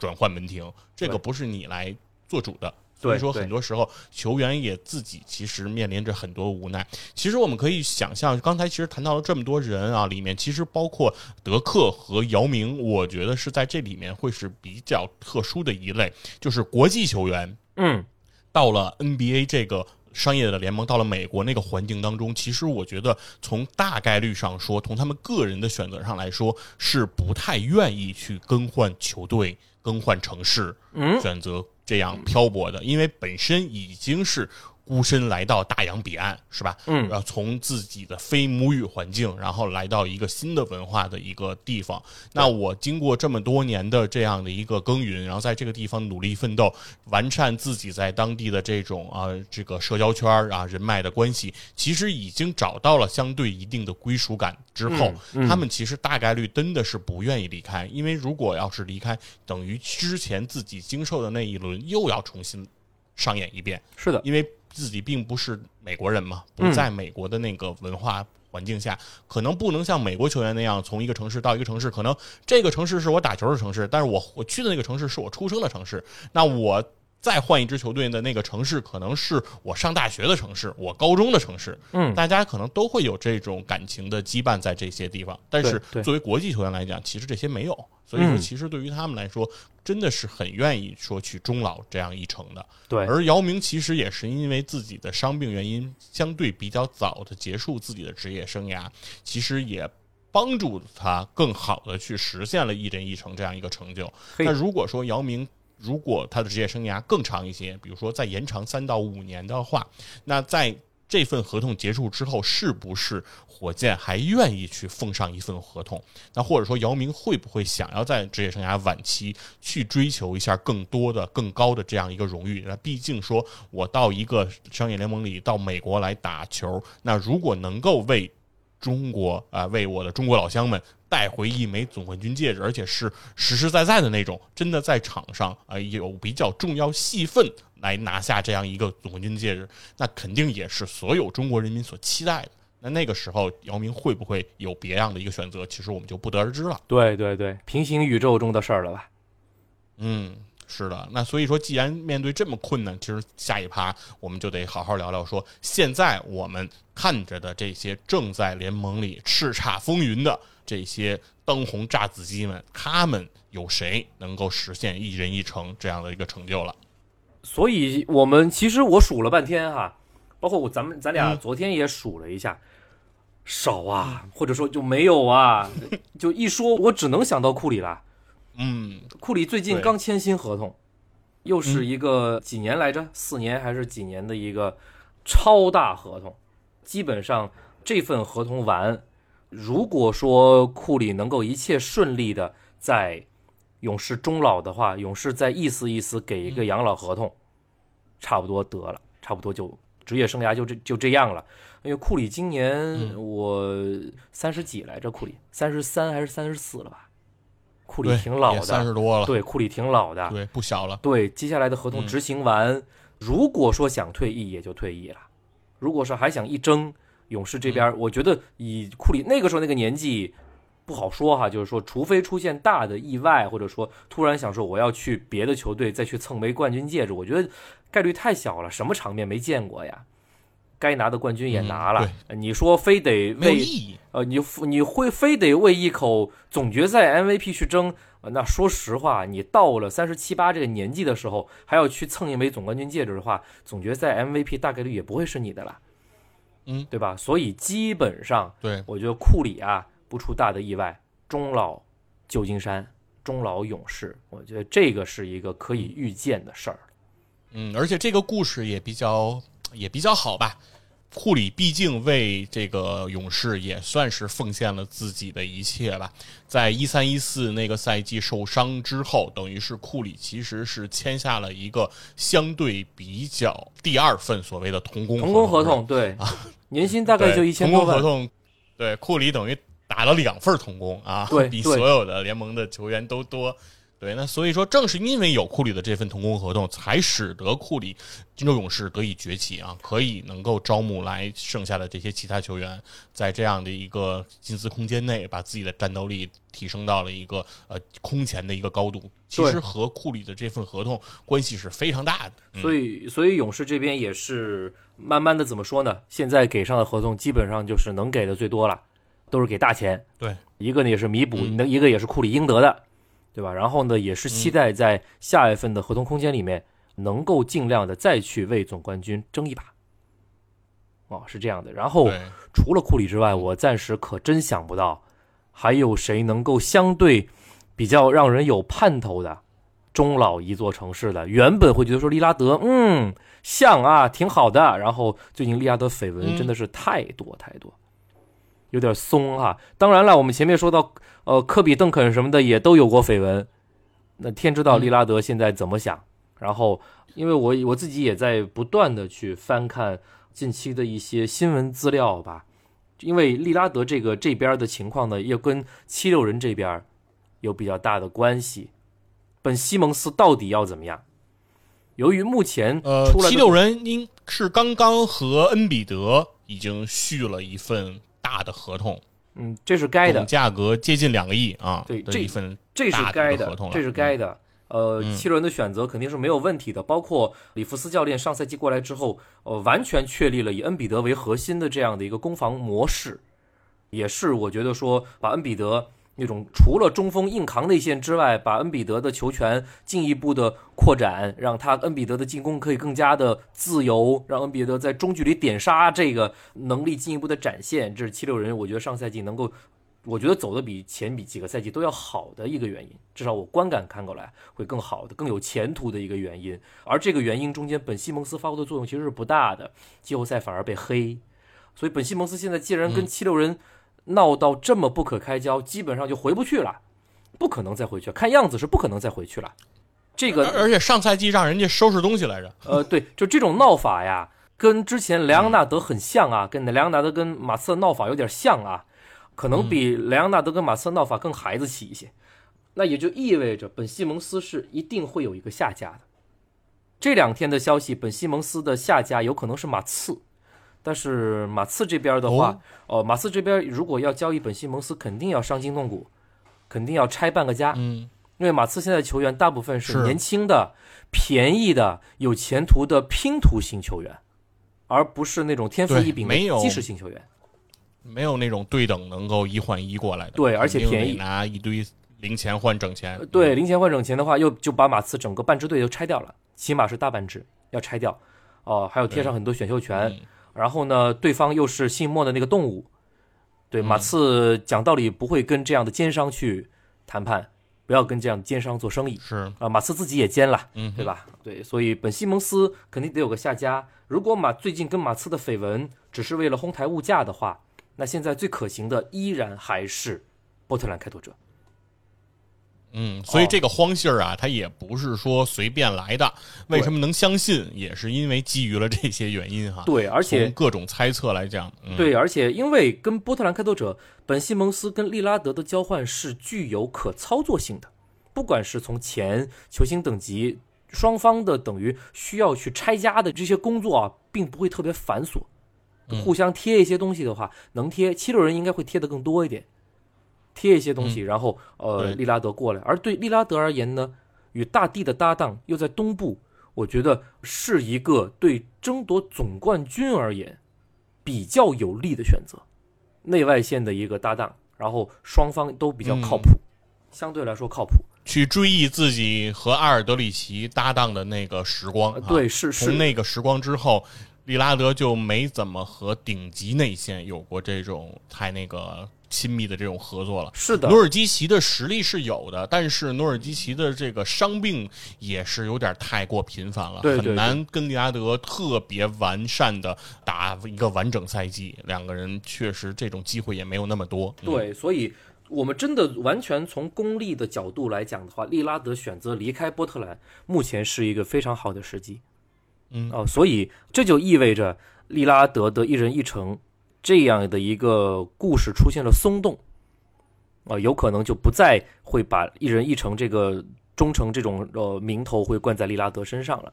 转换门庭，这个不是你来做主的，所以说很多时候球员也自己其实面临着很多无奈。其实我们可以想象，刚才其实谈到了这么多人啊，里面其实包括德克和姚明，我觉得是在这里面会是比较特殊的一类，就是国际球员，嗯，到了 NBA 这个商业的联盟，到了美国那个环境当中，其实我觉得从大概率上说，从他们个人的选择上来说，是不太愿意去更换球队。更换城市，选择这样漂泊的，因为本身已经是。孤身来到大洋彼岸，是吧？嗯，要从自己的非母语环境，然后来到一个新的文化的一个地方。那我经过这么多年的这样的一个耕耘，然后在这个地方努力奋斗，完善自己在当地的这种啊这个社交圈啊人脉的关系，其实已经找到了相对一定的归属感之后，他们其实大概率真的是不愿意离开，因为如果要是离开，等于之前自己经受的那一轮又要重新上演一遍。是的，因为。自己并不是美国人嘛，不在美国的那个文化环境下，可能不能像美国球员那样从一个城市到一个城市，可能这个城市是我打球的城市，但是我我去的那个城市是我出生的城市，那我。再换一支球队的那个城市，可能是我上大学的城市，我高中的城市。嗯，大家可能都会有这种感情的羁绊在这些地方。但是作为国际球员来讲，其实这些没有。所以说，其实对于他们来说，真的是很愿意说去终老这样一程的。对。而姚明其实也是因为自己的伤病原因，相对比较早的结束自己的职业生涯，其实也帮助他更好的去实现了一人一城这样一个成就。那如果说姚明，如果他的职业生涯更长一些，比如说再延长三到五年的话，那在这份合同结束之后，是不是火箭还愿意去奉上一份合同？那或者说姚明会不会想要在职业生涯晚期去追求一下更多的、更高的这样一个荣誉？那毕竟说我到一个商业联盟里，到美国来打球，那如果能够为中国啊，为我的中国老乡们。带回一枚总冠军戒指，而且是实实在在的那种，真的在场上啊有比较重要戏份来拿下这样一个总冠军戒指，那肯定也是所有中国人民所期待的。那那个时候，姚明会不会有别样的一个选择？其实我们就不得而知了。对对对，平行宇宙中的事儿了吧？嗯，是的。那所以说，既然面对这么困难，其实下一趴我们就得好好聊聊，说现在我们看着的这些正在联盟里叱咤风云的。这些当红炸子鸡们，他们有谁能够实现一人一城这样的一个成就了？所以，我们其实我数了半天哈，包括我咱们咱俩昨天也数了一下，少啊，或者说就没有啊，<laughs> 就一说，我只能想到库里了。嗯，库里最近刚签新合同，又是一个几年来着？四年还是几年的一个超大合同？基本上这份合同完。如果说库里能够一切顺利的在勇士终老的话，勇士再意思意思给一个养老合同，差不多得了，差不多就职业生涯就这就这样了。因为库里今年嗯。我三十几来着，库里三十三还是三十四了吧？库里，挺老的，三十多了，对，库里挺老的，对，不小了。对，接下来的合同嗯。执行完，如果说想退役，也就退役了；如果说还想一争，勇士这边，嗯。我觉得以库里那个时候那个年纪，不好说哈。就是说，除非出现大的意外，或者说突然想说我要去别的球队再去蹭枚冠军戒指，我觉得概率太小了，什么场面没见过呀？该拿的冠军也嗯拿了，你说非得为。呃，你你会非得为一口总决赛 MVP 去争？呃那说实话，你到了三十七八这个年纪的时候，还要去蹭一枚总冠军戒指的话，总决赛 MVP 大概率也不会是你的了，嗯，对吧？所以基本上，对，我觉得库里啊，不出大的意外，终老旧金山，终老勇士，我觉得这个是一个可以预见的事儿。嗯，而且这个故事也比较也比较好吧。库里毕竟为这个勇士也算是奉献了自己的一切吧。在一三一四那个赛季受伤之后，等于是库里其实是签下了一个相对比较第二份所谓的童工童工合同，同，对，年薪大概就一千多万，工合同，对库里等于打了两份童工啊，对 <laughs> 对比所有的联盟的球员都多。对，那所以说，正是因为有库里的这份童工合同，才使得库里金州勇士得以崛起啊，可以能够招募来剩下的这些其他球员，在这样的一个薪资空间内，把自己的战斗力提升到了一个呃空前的一个高度。其实和库里的这份合同关系是非常大的。嗯所以，所以勇士这边也是慢慢的怎么说呢？现在给上的合同基本上就是能给的最多了，都是给大钱。对，一个呢也是弥补，嗯那、一个也是库里应得的，对吧？然后呢，也是期待在下一份的合同空间里面，能够尽量的再去为总冠军争一把。哦，是这样的。然后，除了库里之外，我暂时可真想不到还有谁能够相对比较让人有盼头的终老一座城市的。原本会觉得说利拉德，嗯，像啊，挺好的。然后最近利拉德绯闻嗯真的是太多太多，有点松哈、当然了，我们前面说到，呃，科比、邓肯什么的也都有过绯闻。那天知道利拉德现在怎么想。然后，因为我我自己也在不断的去翻看近期的一些新闻资料吧，因为利拉德这个这边的情况呢，又跟七六人这边有比较大的关系。本西蒙斯到底要怎么样？由于目前呃七六人应是刚刚和恩比德已经续了一份大的合同，嗯，这是该的，价格接近两个亿啊，对这一份这是该的的合同，这是该的。呃，嗯。七轮的选择肯定是没有问题的，包括里弗斯教练上赛季过来之后，呃，完全确立了以恩比德为核心的这样的一个攻防模式，也是我觉得说把恩比德那种除了中锋硬扛内线之外，把恩比德的球权进一步的扩展，让他恩比德的进攻可以更加的自由，让恩比德在中距离点杀这个能力进一步的展现，这是七六人我觉得上赛季能够。我觉得走的比前比几个赛季都要好的一个原因，至少我观感看过来会更好的、更有前途的一个原因。而这个原因中间，本西蒙斯发挥的作用其实是不大的，季后赛反而被黑。所以本西蒙斯现在既然跟七六人闹到这么不可开交，基本上就回不去了，不可能再回去，看样子是不可能再回去了。这个而而且上赛季让人家收拾东西来着，呃，对，就这种闹法呀，跟之前莱昂纳德很像啊，跟莱昂纳德跟马刺闹法有点像啊，可能比莱昂纳德跟马刺闹法更孩子气一些。那也就意味着本西蒙斯是一定会有一个下家的。这两天的消息，本西蒙斯的下家有可能是马刺，但是马刺这边的话，哦、马刺这边如果要交易本西蒙斯，肯定要伤筋动骨，肯定要拆半个家。嗯，因为马刺现在球员大部分是是。年轻的、便宜的、有前途的拼图型球员，而不是那种天赋异禀的基石型球员。没有那种对等能够一换一过来的，对而且便宜。拿一堆零钱换整钱。呃，对，零钱换整钱的话，又就把马刺整个半支队都拆掉了，起码是大半支要拆掉。哦、还有贴上很多选秀权，嗯然后呢，对方又是姓莫的那个动物，对，嗯马刺讲道理不会跟这样的奸商去谈判，不要跟这样的奸商做生意。是，啊，马刺自己也奸了，嗯，对？吧？对，所以本西蒙斯肯定得有个下家。如果马最近跟马刺的绯闻只是为了哄抬物价的话，那现在最可行的依然还是波特兰开拓者。嗯，所以这个荒信儿啊，他也不是说随便来的。为什么能相信，也是因为基于了这些原因哈。对，而且从各种猜测来讲，嗯、对，而且因为跟波特兰开拓者本西蒙斯跟利拉德的交换是具有可操作性的，不管是从前球星等级，双方的等于需要去拆家的这些工作啊，并不会特别繁琐。互相贴一些东西的话，能贴七六人应该会贴的更多一点。贴一些东西，然后呃，利拉德过来。而对利拉德而言呢，与大帝的搭档又在东部，我觉得是一个对争夺总冠军而言比较有利的选择。内外线的一个搭档，然后双方都比较靠谱，相对来说靠谱。去追忆自己和阿尔德里奇搭档的那个时光，对，是是。从那个时光之后，利拉德就没怎么和顶级内线有过这种太那个。亲密的这种合作了，是的。努尔基奇的实力是有的，但是努尔基奇的这个伤病也是有点太过频繁了，很难跟利拉德特别完善的打一个完整赛季。两个人确实这种机会也没有那么多。对，所以我们真的完全从功利的角度来讲的话，利拉德选择离开波特兰，目前是一个非常好的时机。嗯哦，所以这就意味着利拉德的一人一城。这样的一个故事出现了松动，啊，有可能就不再会把一人一城这个忠诚这种呃名头会冠在利拉德身上了，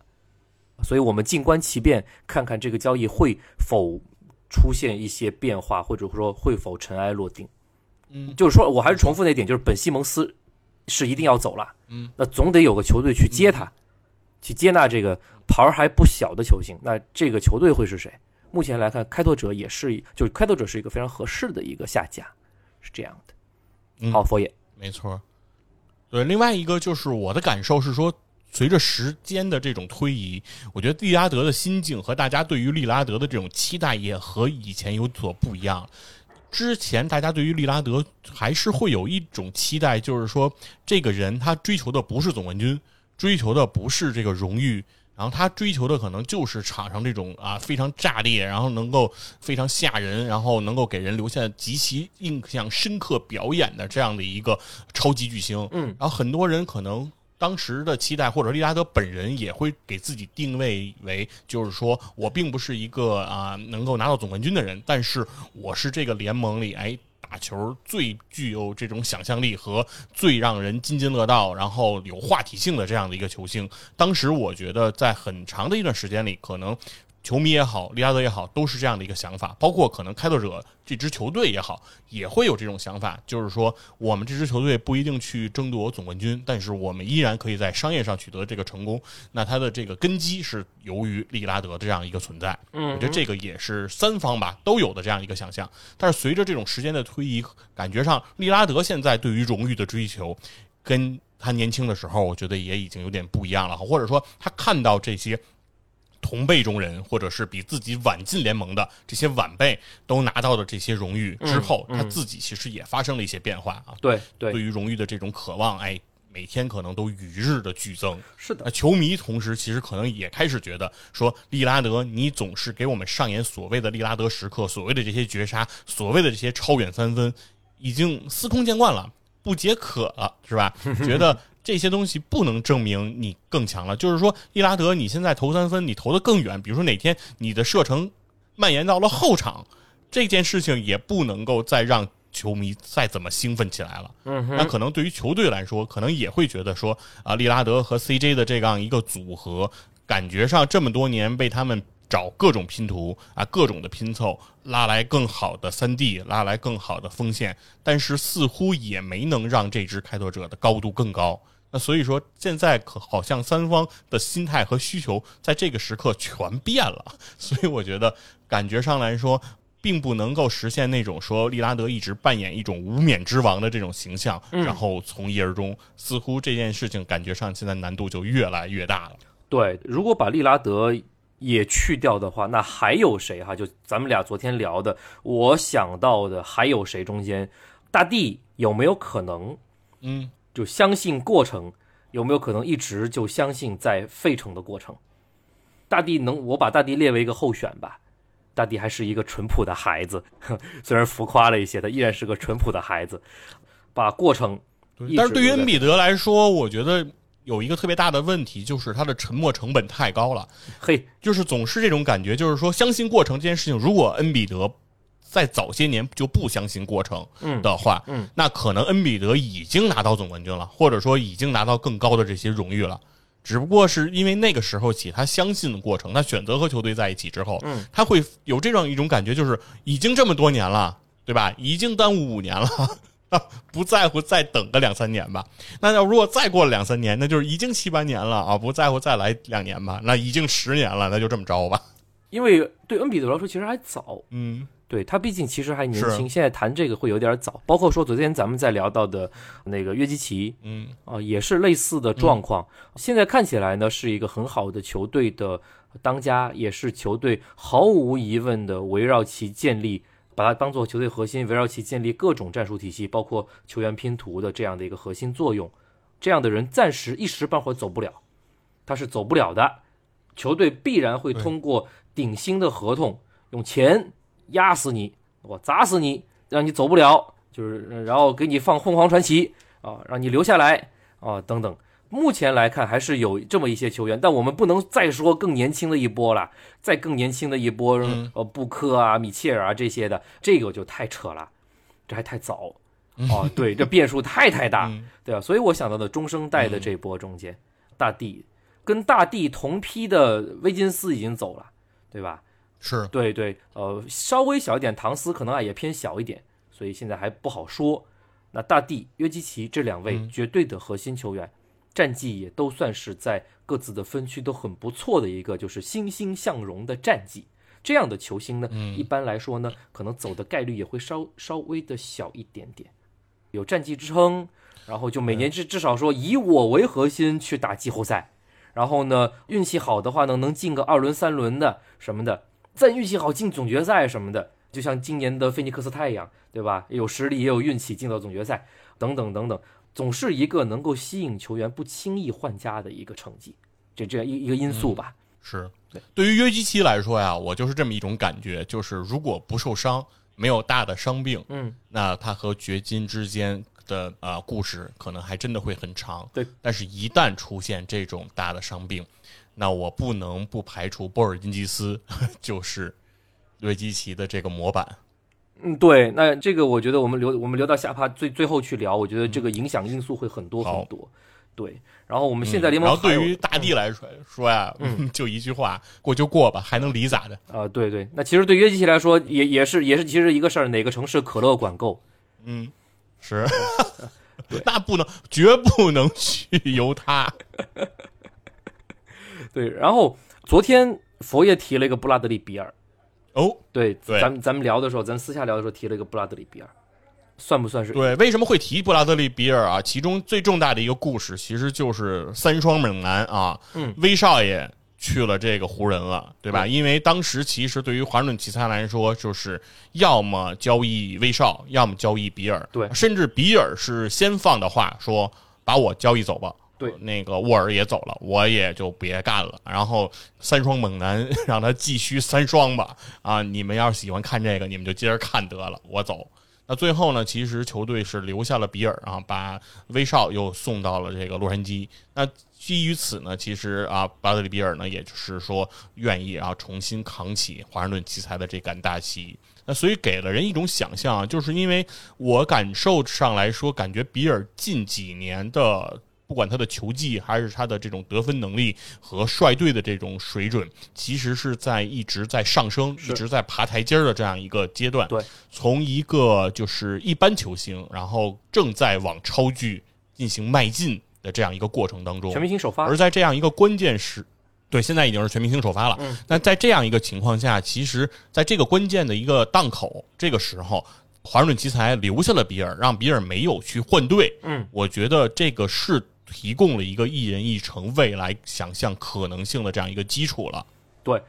所以我们静观其变，看看这个交易会否出现一些变化，或者说会否尘埃落定。嗯，就是说我还是重复那点，就是本西蒙斯是一定要走了，嗯，那总得有个球队去接他，去接纳这个牌儿还不小的球星，那这个球队会是谁？目前来看，开拓者也是，就是开拓者是一个非常合适的一个下家，是这样的。好，佛爷，没错。对，另外一个就是我的感受是说，随着时间的这种推移，我觉得利拉德的心境和大家对于利拉德的这种期待也和以前有所不一样。之前大家对于利拉德还是会有一种期待，就是说这个人他追求的不是总冠军，追求的不是这个荣誉。然后他追求的可能就是场上这种啊非常炸裂，然后能够非常吓人，然后能够给人留下极其印象深刻表演的这样的一个超级巨星。嗯，然后很多人可能当时的期待，或者利拉德本人也会给自己定位为，就是说我并不是一个啊能够拿到总冠军的人，但是我是这个联盟里哎。打球最具有这种想象力和最让人津津乐道，然后有话题性的这样的一个球星，当时我觉得在很长的一段时间里，可能。球迷也好，利拉德也好，都是这样的一个想法。包括可能开拓者这支球队也好，也会有这种想法，就是说，我们这支球队不一定去争夺总冠军，但是我们依然可以在商业上取得这个成功。那它的这个根基是由于利拉德这样一个存在。嗯，我觉得这个也是三方吧都有的这样一个想象。但是随着这种时间的推移，感觉上利拉德现在对于荣誉的追求，跟他年轻的时候，我觉得也已经有点不一样了。或者说，他看到这些。同辈中人，或者是比自己晚进联盟的这些晚辈都拿到的这些荣誉之后，他自己其实也发生了一些变化啊。对对，对于荣誉的这种渴望，哎，每天可能都与日的剧增。是的，球迷同时其实可能也开始觉得说，利拉德，你总是给我们上演所谓的利拉德时刻，所谓的这些绝杀，所谓的这些超远三分，已经司空见惯了，不解渴了，是吧？<laughs> 觉得。这些东西不能证明你更强了，就是说，利拉德，你现在投三分，你投的更远。比如说哪天你的射程蔓延到了后场，这件事情也不能够再让球迷再怎么兴奋起来了。嗯，那可能对于球队来说，可能也会觉得说啊，利拉德和 CJ 的这样一个组合，感觉上这么多年被他们。找各种拼图啊，各种的拼凑，拉来更好的三 D，拉来更好的锋线，但是似乎也没能让这支开拓者的高度更高。那所以说，现在可好像三方的心态和需求在这个时刻全变了。<laughs> 所以我觉得，感觉上来说，并不能够实现那种说利拉德一直扮演一种无冕之王的这种形象，然后从一而终。似乎这件事情感觉上现在难度就越来越大了。对，如果把利拉德。也去掉的话，那还有谁哈？就咱们俩昨天聊的，我想到的还有谁？中间，大地有没有可能？嗯，就相信过程，有没有可能一直就相信在费城的过程？大地能，我把大地列为一个候选吧。大地还是一个淳朴的孩子，<laughs> 虽然浮夸了一些，他依然是个淳朴的孩子。把过程但是对于恩比德来说，我觉得有一个特别大的问题，就是他的沉没成本太高了。嘿，就是总是这种感觉，就是说相信过程这件事情，如果恩比德在早些年就不相信过程嗯的话，嗯那可能恩比德已经拿到总冠军了，或者说已经拿到更高的这些荣誉了。只不过是因为那个时候起，他相信的过程，他选择和球队在一起之后，嗯，他会有这样一种感觉，就是已经这么多年了，对吧？已经耽误五年了。啊，<laughs> 不在乎再等个两三年吧。那要如果再过了两三年，那就是已经七八年了啊！不在乎再来两年吧，那已经十年了，那就这么着吧。因为对恩比德来说其实还早，嗯对他毕竟其实还年轻，现在谈这个会有点早。包括说昨天咱们在聊到的那个约基奇嗯啊、也是类似的状况。现在看起来呢是一个很好的球队的当家，也是球队毫无疑问的围绕其建立。把它当做球队核心，围绕其建立各种战术体系，包括球员拼图的这样的一个核心作用。这样的人暂时一时半会儿走不了，他是走不了的。球队必然会通过顶薪的合同，用钱压死你，我砸死你，让你走不了，就是呃然后给你放凤凰传奇啊，让你留下来啊等等。目前来看还是有这么一些球员，但我们不能再说更年轻的一波了，再更年轻的一波，嗯呃，布克啊、米切尔啊这些的，这个就太扯了，这还太早。哦，对，这变数太太大，嗯对啊，所以我想到的中生代的这波中间，大帝跟大帝同批的威金斯已经走了，对吧？是对对，呃，稍微小一点，唐斯可能啊也偏小一点，所以现在还不好说。那大帝、约基奇这两位嗯绝对的核心球员，战绩也都算是在各自的分区都很不错的一个，就是欣欣向荣的战绩。这样的球星呢，嗯一般来说呢，可能走的概率也会稍稍微的小一点点，有战绩支撑，然后就每年至至少说以我为核心去打季后赛，然后呢，运气好的话呢，能进个二轮、三轮的什么的，再运气好进总决赛什么的，就像今年的菲尼克斯太阳，对吧？有实力也有运气进到总决赛，等等等等，总是一个能够吸引球员不轻易换家的一个成绩，这这样一一个因素吧。是，对对于约基奇来说呀，我就是这么一种感觉，就是如果不受伤，没有大的伤病，嗯，那他和掘金之间的啊、故事可能还真的会很长。对，但是一旦出现这种大的伤病，那我不能不排除波尔津吉斯 <laughs> 就是约基奇的这个模板。嗯，对，那这个我觉得我们留我们留到下趴最最后去聊，我觉得这个影响因素会很多很多。对，然后我们现在联盟然后对于大帝来说说呀，嗯 <laughs> 就一句话，过就过吧，还能离咋的？啊、对对，那其实对约基奇来说也也是也是其实一个事儿，哪个城市可乐管够？嗯，是，<laughs> 那不能，绝不能去由他。<laughs> 对，然后昨天佛爷提了一个布拉德利比尔，哦，对，对咱们咱们聊的时候，咱私下聊的时候提了一个布拉德利比尔，算不算是？对，为什么会提布拉德利比尔啊？其中最重大的一个故事，其实就是三双猛男啊，嗯威少爷去了这个湖人了，对吧？因为当时其实对于华盛顿奇才来说，就是要么交易威少，要么交易比尔，对甚至比尔是先放的话说把我交易走吧。对那个沃尔也走了，我也就别干了。然后三双猛男 <laughs> 让他继续三双吧。啊，你们要是喜欢看这个，你们就接着看得了，我走。那最后呢，其实球队是留下了比尔啊，把威少又送到了这个洛杉矶。那基于此呢，其实啊，巴德里比尔呢，也就是说愿意啊重新扛起华盛顿奇才的这杆大旗。那所以给了人一种想象啊，就是因为我感受上来说，感觉比尔近几年的。不管他的球技还是他的这种得分能力和率队的这种水准，其实是在一直在上升，一直在爬台阶儿的这样一个阶段。对，从一个就是一般球星，然后正在往超巨进行迈进的这样一个过程当中全，明星首发而，在这样一个关键时，对，现在已经是全明星首发了。嗯那在这样一个情况下，其实在这个关键的一个档口，这个时候，华盛顿奇才留下了比尔，让比尔没有去换队。嗯，我觉得这个是提供了一个一人一城未来想象可能性的这样一个基础了。对，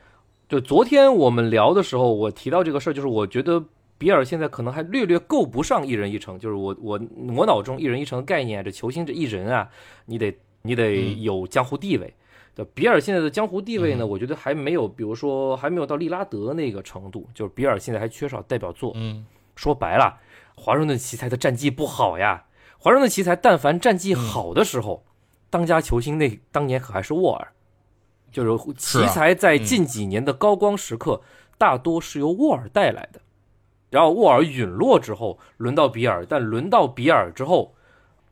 就昨天我们聊的时候，我提到这个事儿，就是我觉得比尔现在可能还略略够不上一人一城，就是我我我脑中一人一城的概念，这球星这一人啊，你得你得有江湖地位。对，比尔现在的江湖地位呢，我觉得还没有，比如说还没有到利拉德那个程度，就是比尔现在还缺少代表作。嗯，说白了，华盛顿奇才的战绩不好呀。华盛顿奇才但凡战绩好的时候，当家球星那当年可还是沃尔，就是奇才在近几年的高光时刻，大多是由沃尔带来的。然后沃尔陨落之后，轮到比尔，但轮到比尔之后，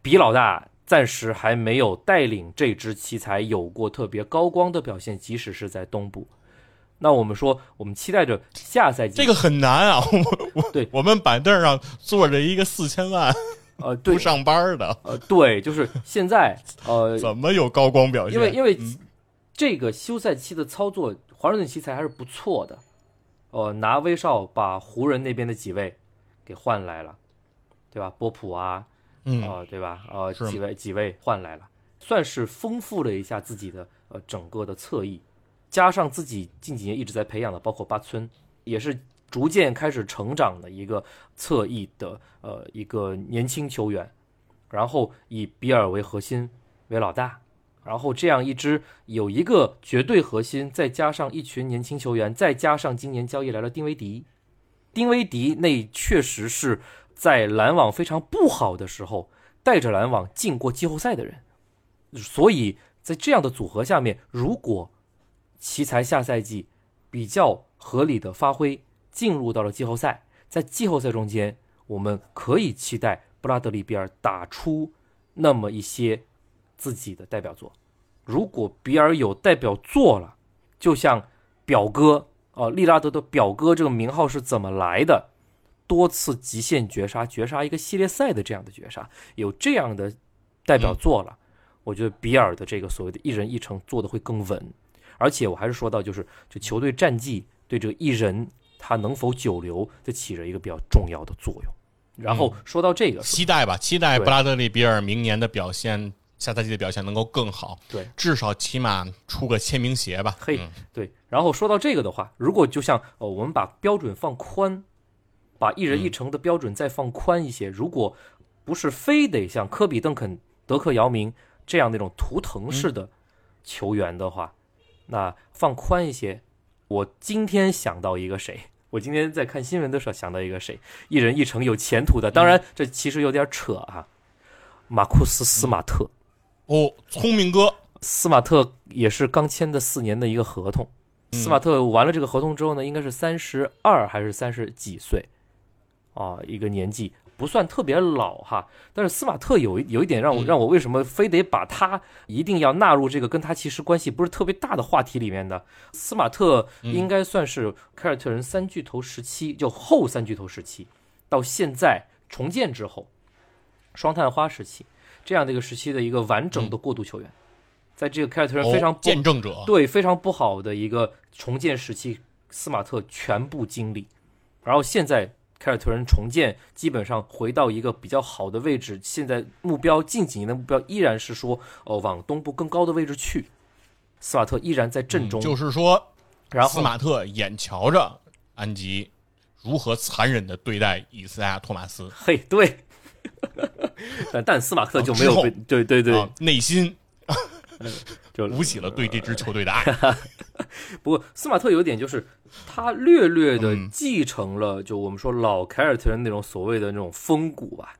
比老大暂时还没有带领这支奇才有过特别高光的表现，即使是在东部。那我们说，我们期待着下赛季，这个很难啊！我我对我们板凳上坐着一个四千万呃，对不，上班的，呃，对，就是现在，呃，<laughs> 怎么有高光表现？因为因为嗯这个休赛期的操作，华盛顿奇才还是不错的。呃，拿威少把湖人那边的几位给换来了，对吧？波普啊，嗯呃，对吧？呃，几位几位换来了，算是丰富了一下自己的呃整个的侧翼，加上自己近几年一直在培养的，包括巴村，也是逐渐开始成长的一个侧翼的呃一个年轻球员，然后以比尔为核心为老大，然后这样一支有一个绝对核心，再加上一群年轻球员，再加上今年交易来了丁威迪，丁威迪那确实是在篮网非常不好的时候带着篮网进过季后赛的人，所以在这样的组合下面，如果奇才下赛季比较合理的发挥进入到了季后赛，在季后赛中间，我们可以期待布拉德利比尔打出那么一些自己的代表作。如果比尔有代表作了，就像表哥呃利拉德的表哥这个名号是怎么来的？多次极限绝杀，绝杀一个系列赛的这样的绝杀，有这样的代表作了，我觉得比尔的这个所谓的一人一城做的会更稳。而且我还是说到，就是就球队战绩对这个一人他能否久留，这起着一个比较重要的作用。然后说到这个，期待吧，期待布拉德利比尔明年的表现，下赛季的表现能够更好，对，至少起码出个签名鞋吧。嘿嗯对，然后说到这个的话，如果就像呃，我们把标准放宽，把一人一城的标准再放宽一些，如果不是非得像科比、邓肯、德克、姚明这样那种图腾式的球员的话，那放宽一些。我今天想到一个谁？我今天在看新闻的时候想到一个谁？一人一城有前途的，当然这其实有点扯啊。马库斯·斯马特，哦，聪明哥，斯马特也是刚签的四年的一个合同。斯马特完了这个合同之后呢，应该是三十二还是三十几岁啊，一个年纪不算特别老哈。但是斯马特有一有一点让我嗯让我为什么非得把他一定要纳入这个跟他其实关系不是特别大的话题里面的？斯马特应该算是凯尔特人三巨头时期，就后三巨头时期到现在重建之后，双探花时期这样的一个时期的一个完整的过渡球员，在这个凯尔特人非常见证者，对，非常不好的一个重建时期，斯马特全部经历，然后现在凯尔特人重建，基本上回到一个比较好的位置。现在目标近几年的目标依然是说，哦，往东部更高的位置去。斯瓦特依然在阵中，嗯就是说，然后斯马特眼瞧着安吉如何残忍的对待以赛亚·托马斯，嘿，对，<laughs> 但但斯马特就没有被，对对对，啊，内心 <laughs> 就鼓起了对这支球队的爱。<laughs> 不过斯马特有点就是，他略略的嗯继承了，就我们说老凯尔特人那种所谓的那种风骨吧，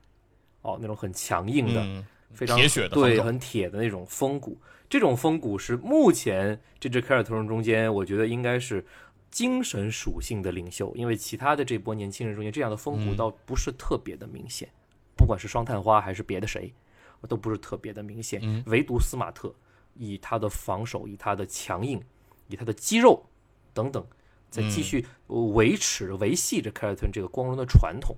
哦，那种很强硬的，嗯，非常铁血的对，很铁的那种风骨。这种风骨是目前这支凯尔特人中间，我觉得应该是精神属性的领袖，因为其他的这波年轻人中间，这样的风骨嗯倒不是特别的明显，不管是双探花还是别的谁，都不是特别的明显。嗯唯独斯马特，以他的防守，以他的强硬，以他的肌肉等等，在继续维持、维系着凯尔特人这个光荣的传统。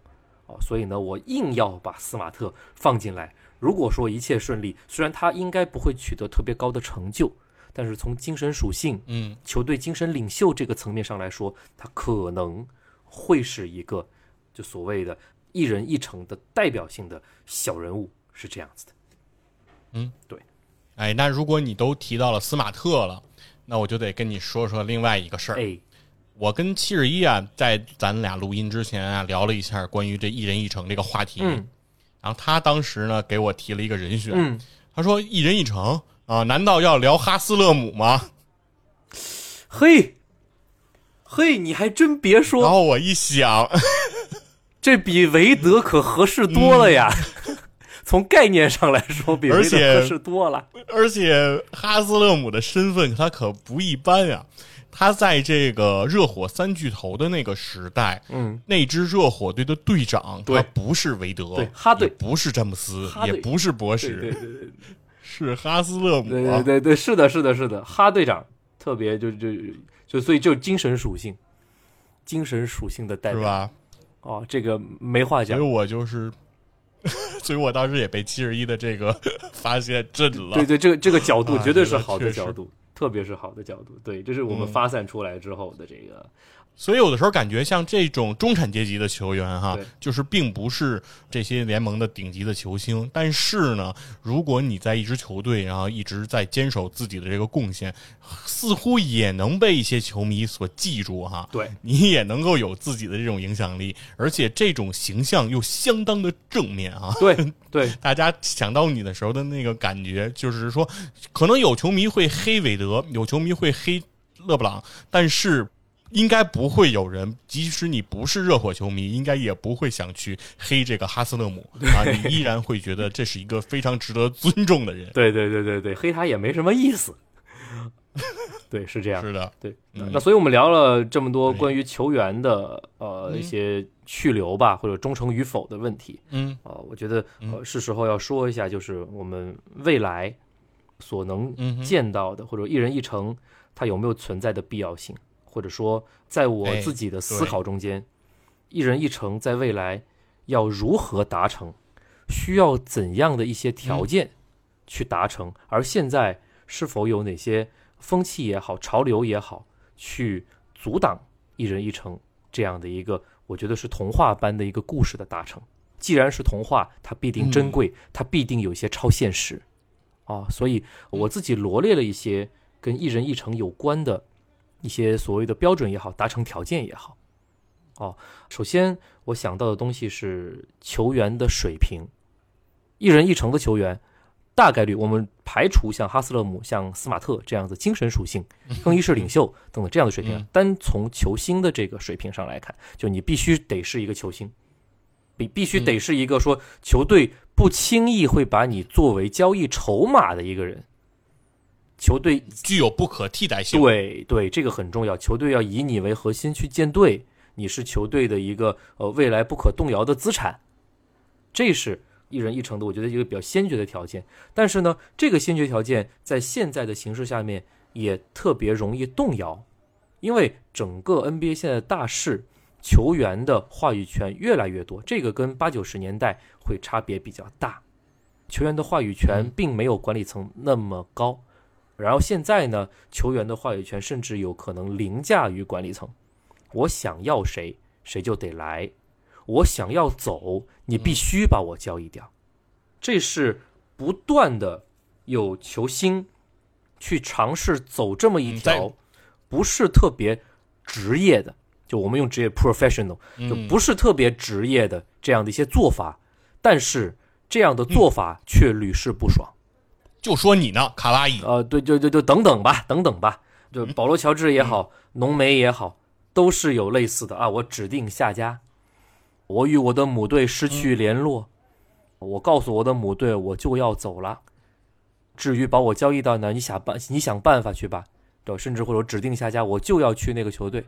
啊，所以呢，我硬要把斯马特放进来。如果说一切顺利，虽然他应该不会取得特别高的成就，但是从精神属性、嗯，球队精神领袖这个层面上来说，他可能会是一个就所谓的一人一城的代表性的小人物，是这样子的。哎，那如果你都提到了斯马特了，那我就得跟你说说另外一个事儿。哎，我跟七十一啊，在咱俩录音之前啊，聊了一下关于这一人一城这个话题。嗯然后他当时呢给我提了一个人选，嗯，他说一人一城啊，难道要聊哈斯勒姆吗？<laughs> 嘿，嘿，你还真别说然，后我一想，这比韦德可合适多了呀。从概念上来说，比而且合适多了。而且哈斯勒姆的身份他可不一般呀、他在这个热火三巨头的那个时代，嗯，那支热火队的队长对他不是韦德，对哈队不是詹姆斯也不是博对对什，对对是哈斯勒姆、对啊。对对对，是的，是的，是的，哈队长特别就就就所以就精神属性，精神属性的代表是吧？哦，这个没话讲所以。我就是，<laughs> 所以我当时也被七十一的这个 <laughs> 发现震了。对对，这个这个角度啊绝对是好的角度，特别是好的角度。对，这是我们嗯发散出来之后的这个，所以有的时候感觉像这种中产阶级的球员哈，就是并不是这些联盟的顶级的球星，但是呢，如果你在一支球队，然后一直在坚守自己的这个贡献，似乎也能被一些球迷所记住哈。对你也能够有自己的这种影响力，而且这种形象又相当的正面啊。对对 <laughs> 大家想到你的时候的那个感觉，就是说，可能有球迷会黑韦德，有球迷会黑勒布朗，但是应该不会有人，即使你不是热火球迷，应该也不会想去黑这个哈斯勒姆。啊，你依然会觉得这是一个非常值得尊重的人。对对对对对，黑他也没什么意思。对，是这样。是的，对，嗯。那所以我们聊了这么多关于球员的呃嗯。一些去留吧，或者忠诚与否的问题。嗯。啊、我觉得是时候要说一下，就是我们未来所能见到的，或者一人一城，它有没有存在的必要性，或者说在我哎自己的思考中间，一人一城在未来要如何达成，需要怎样的一些条件去达成，而现在是否有哪些风气也好、潮流也好，去阻挡一人一城这样的一个，我觉得是童话般的一个故事的达成。既然是童话，它必定珍贵，它必定有一些超现实。啊，所以我自己罗列了一些跟一人一城有关的一些所谓的标准也好，达成条件也好。哦，首先我想到的东西是球员的水平，一人一城的球员，大概率我们排除像哈斯勒姆、像斯马特这样子精神属性、更衣室领袖等等这样的水平嗯，单从球星的这个水平上来看，就你必须得是一个球星，必必须得是一个说球队不轻易会把你作为交易筹码的一个人。球队具有不可替代性。对对，这个很重要。球队要以你为核心去建队，你是球队的一个呃未来不可动摇的资产，这是一人一城的，我觉得一个比较先决的条件。但是呢，这个先决条件在现在的形势下面也特别容易动摇，因为整个 NBA 现在的大势，球员的话语权越来越多，这个跟八九十年代会差别比较大。球员的话语权嗯并没有管理层那么高，然后现在呢，球员的话语权甚至有可能凌驾于管理层。我想要谁，谁就得来；我想要走，你必须把我交易掉。这是不断的有球星去尝试走这么一嗯条不是特别职业的，就我们用职业 professional，就嗯不是特别职业的这样的一些做法，但是这样的做法却屡试不爽。就说你呢，卡哇伊。呃，对，就就就等等吧，等等吧，就嗯保罗乔治也好，浓眉也好，都是有类似的啊。我指定下家，我与我的母队失去联络，我告诉我的母队我就要走了。至于把我交易到哪，你想办你想办法去吧，对，甚至或者指定下家，我就要去那个球队。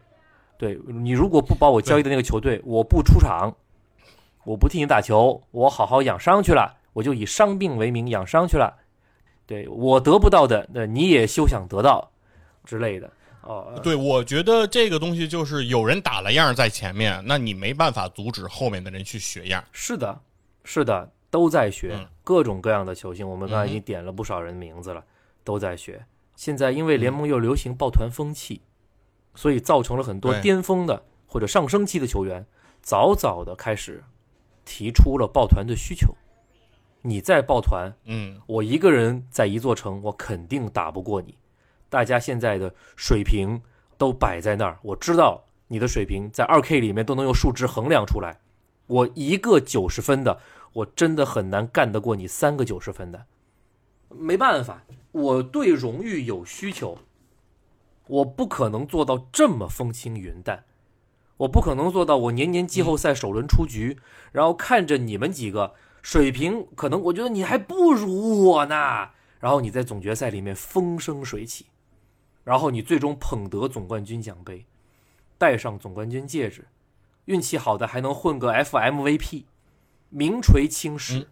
对你如果不把我交易的那个球队，我不出场，我不替你打球，我好好养伤去了，我就以伤病为名养伤去了。对我得不到的，那你也休想得到之类的哦。对，我觉得这个东西就是有人打了样在前面，那你没办法阻止后面的人去学样。是的，是的，都在学、嗯各种各样的球星。我们刚才已经点了不少人名字了，都在学。现在因为联盟又流行抱团风气，所以造成了很多巅峰的或者上升期的球员，早早的开始提出了抱团的需求。你再抱团，嗯，我一个人在一座城，我肯定打不过你。大家现在的水平都摆在那儿，我知道你的水平在二 K 里面都能用数值衡量出来。我一个九十分的，我真的很难干得过你三个九十分的。没办法，我对荣誉有需求，我不可能做到这么风轻云淡，我不可能做到我年年季后赛首轮出局，然后看着你们几个水平可能我觉得你还不如我呢。然后你在总决赛里面风生水起，然后你最终捧得总冠军奖杯，戴上总冠军戒指，运气好的还能混个 FMVP，名垂青史。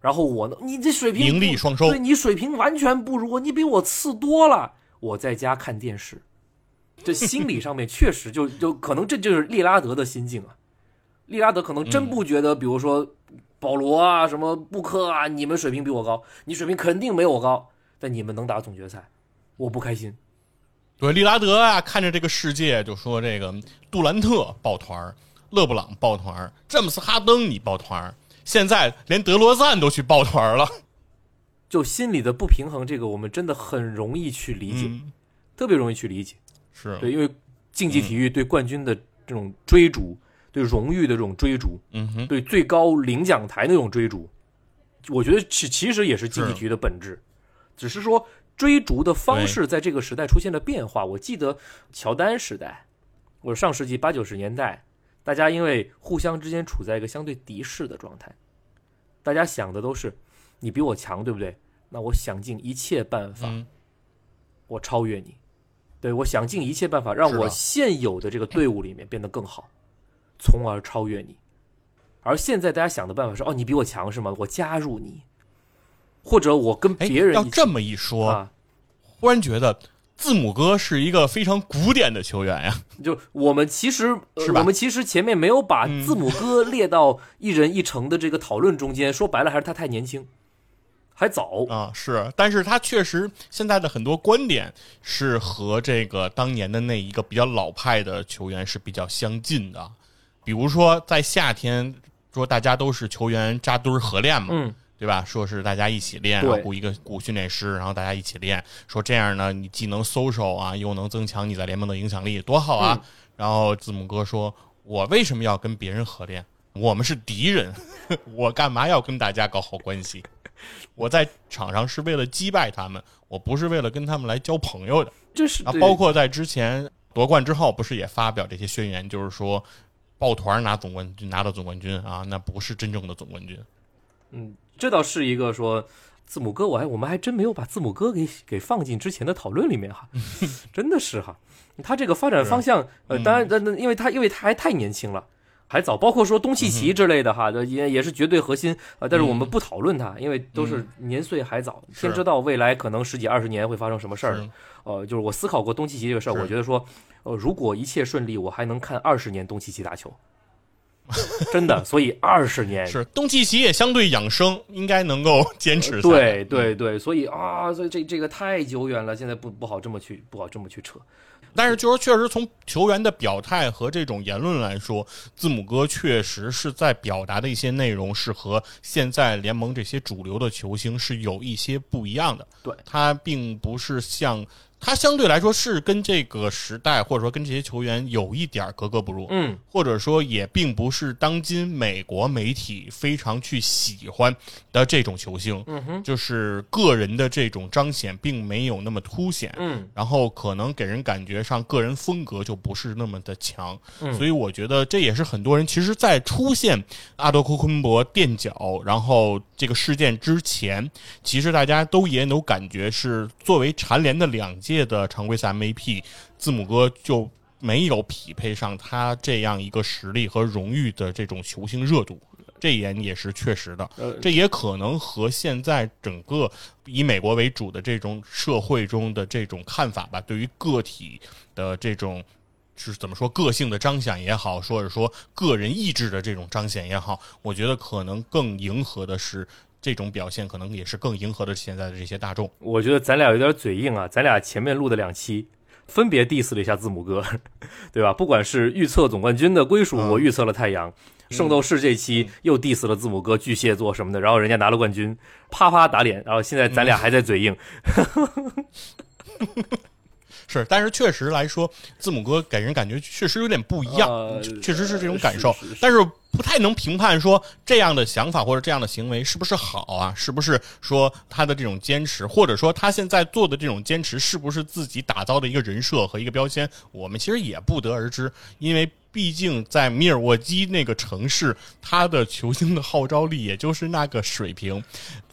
然后我呢，你这水平名利双收，对你水平完全不如我，你比我次多了。我在家看电视，这心理上面 <laughs> 确实就就可能这就是利拉德的心境啊。利拉德可能真不觉得，比如说。保罗啊，什么布克啊，你们水平比我高，你水平肯定没我高，但你们能打总决赛，我不开心。对，利拉德啊，看着这个世界就说这个杜兰特抱团儿勒布朗抱团儿詹姆斯哈登你抱团儿现在连德罗赞都去抱团了，就心里的不平衡，这个我们真的很容易去理解，特别容易去理解。是对，因为竞技体育对冠军的这种追逐。对荣誉的这种追逐，嗯哼，对最高领奖台那种追逐，我觉得其其实也是竞技体育的本质，只是说追逐的方式在这个时代出现了变化。我记得乔丹时代，或者上世纪八九十年代，大家因为互相之间处在一个相对敌视的状态，大家想的都是你比我强，对不对？那我想尽一切办法，我超越你，对我想尽一切办法让我现有的这个队伍里面变得更好。从而超越你，而现在大家想的办法是：哦，你比我强是吗？我加入你，或者我跟别人要这么一说，啊忽然觉得字母哥是一个非常古典的球员呀。就我们其实是吧？我们其实前面没有把字母哥列到一人一城的这个讨论中间。说白了，还是他太年轻，还早啊。是，但是他确实现在的很多观点是和这个当年的那一个比较老派的球员是比较相近的。比如说，在夏天说大家都是球员扎堆合练嘛，对吧？说是大家一起练，然后雇一个雇训练师，然后大家一起练。说这样呢，你既能搜手啊，又能增强你在联盟的影响力，多好啊！然后字母哥说：“我为什么要跟别人合练？我们是敌人，我干嘛要跟大家搞好关系？我在场上是为了击败他们，我不是为了跟他们来交朋友的。”这是啊，包括在之前夺冠之后，不是也发表这些宣言，就是说。抱团拿总冠军，拿到总冠军啊，那不是真正的总冠军。嗯，这倒是一个说字母哥，我还我们还真没有把字母哥给给放进之前的讨论里面哈，<laughs> 真的是哈，他这个发展方向，呃，当然，那那因为他因为他还太年轻了。还早，包括说东契奇之类的哈，也也是绝对核心啊。但是我们不讨论他，因为都是年岁还早，天知道未来可能十几二十年会发生什么事儿。呃，就是我思考过东契奇这个事儿，我觉得说，呃，如果一切顺利，我还能看二十年东契奇打球，<laughs> 真的。所以二十年是东契奇也相对养生，应该能够坚持。对对对，所以啊，所以这这个太久远了，现在不不好这么去不好这么去扯。但是，就说确实从球员的表态和这种言论来说，字母哥确实是在表达的一些内容是和现在联盟这些主流的球星是有一些不一样的。对他并不是像。他相对来说是跟这个时代，或者说跟这些球员有一点格格不入，嗯，或者说也并不是当今美国媒体非常去喜欢的这种球星，嗯哼，就是个人的这种彰显并没有那么凸显，嗯，然后可能给人感觉上个人风格就不是那么的强，嗯，所以我觉得这也是很多人其实，在出现阿多库昆博垫脚，然后这个事件之前，其实大家都也有感觉是作为蝉联的两。届的常规赛 MVP 字母哥就没有匹配上他这样一个实力和荣誉的这种球星热度，这一点也是确实的。这也可能和现在整个以美国为主的这种社会中的这种看法吧，对于个体的这种是怎么说个性的彰显也好，或者说个人意志的这种彰显也好，我觉得可能更迎合的是。这种表现可能也是更迎合的现在的这些大众。我觉得咱俩有点嘴硬啊，咱俩前面录的两期分别 diss 了一下字母哥，对吧？不管是预测总冠军的归属，我预测了太阳；圣斗士这期又 diss 了字母哥巨蟹座什么的，然后人家拿了冠军，啪啪打脸。然后现在咱俩还在嘴硬。<laughs> 是，但是确实来说，字母哥给人感觉确实有点不一样，确实是这种感受。但是不太能评判说这样的想法或者这样的行为是不是好啊？是不是说他的这种坚持，或者说他现在做的这种坚持，是不是自己打造的一个人设和一个标签？我们其实也不得而知，因为。毕竟在米尔沃基那个城市，他的球星的号召力也就是那个水平。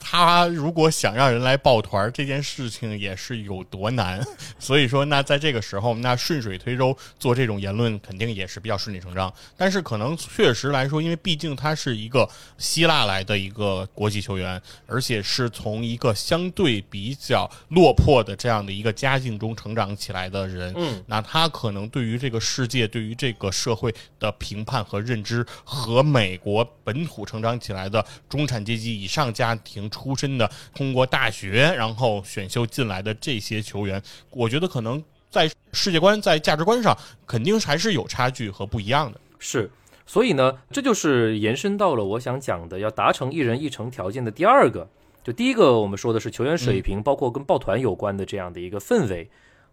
他如果想让人来抱团，这件事情也是有多难。<laughs> 所以说，那在这个时候，那顺水推舟做这种言论，肯定也是比较顺理成章。但是可能确实来说，因为毕竟他是一个希腊来的一个国际球员，而且是从一个相对比较落魄的这样的一个家境中成长起来的人，嗯，那他可能对于这个世界、对于这个社会的评判和认知，和美国本土成长起来的中产阶级以上家庭。出身的，通过大学然后选秀进来的这些球员，我觉得可能在世界观、在价值观上，肯定还是有差距和不一样的。是，所以呢，这就是延伸到了我想讲的，要达成一人一城条件的第二个。就第一个，我们说的是球员水平，包括跟抱团有关的这样的一个氛围，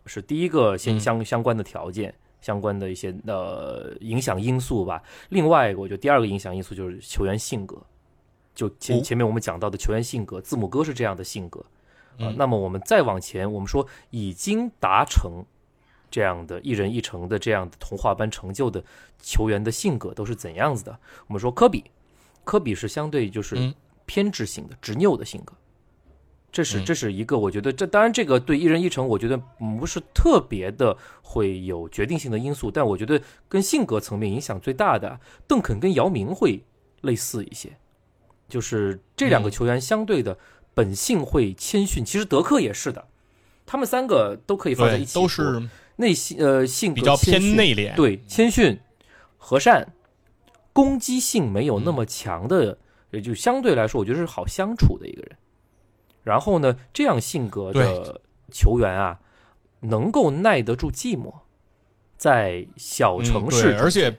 是第一个先相相关的条件，相关的一些呃影响因素吧。另外，我觉得第二个影响因素就是球员性格。就前前面我们讲到的球员性格，字母哥是这样的性格啊。那么我们再往前，我们说已经达成这样的一人一城的这样的童话般成就的球员的性格都是怎样子的？我们说科比，科比是相对就是偏执型的、执拗的性格。这是这是一个，我觉得这当然这个对一人一城，我觉得不是特别的会有决定性的因素，但我觉得跟性格层面影响最大的，邓肯跟姚明会类似一些。就是这两个球员相对的本性会谦逊，其实德克也是的，他们三个都可以放在一起，都是内心呃性格比较偏内敛，对谦逊、和善、攻击性没有那么强的，也就相对来说，我觉得是好相处的一个人。然后呢，这样性格的球员啊，能够耐得住寂寞，在小城市，而且。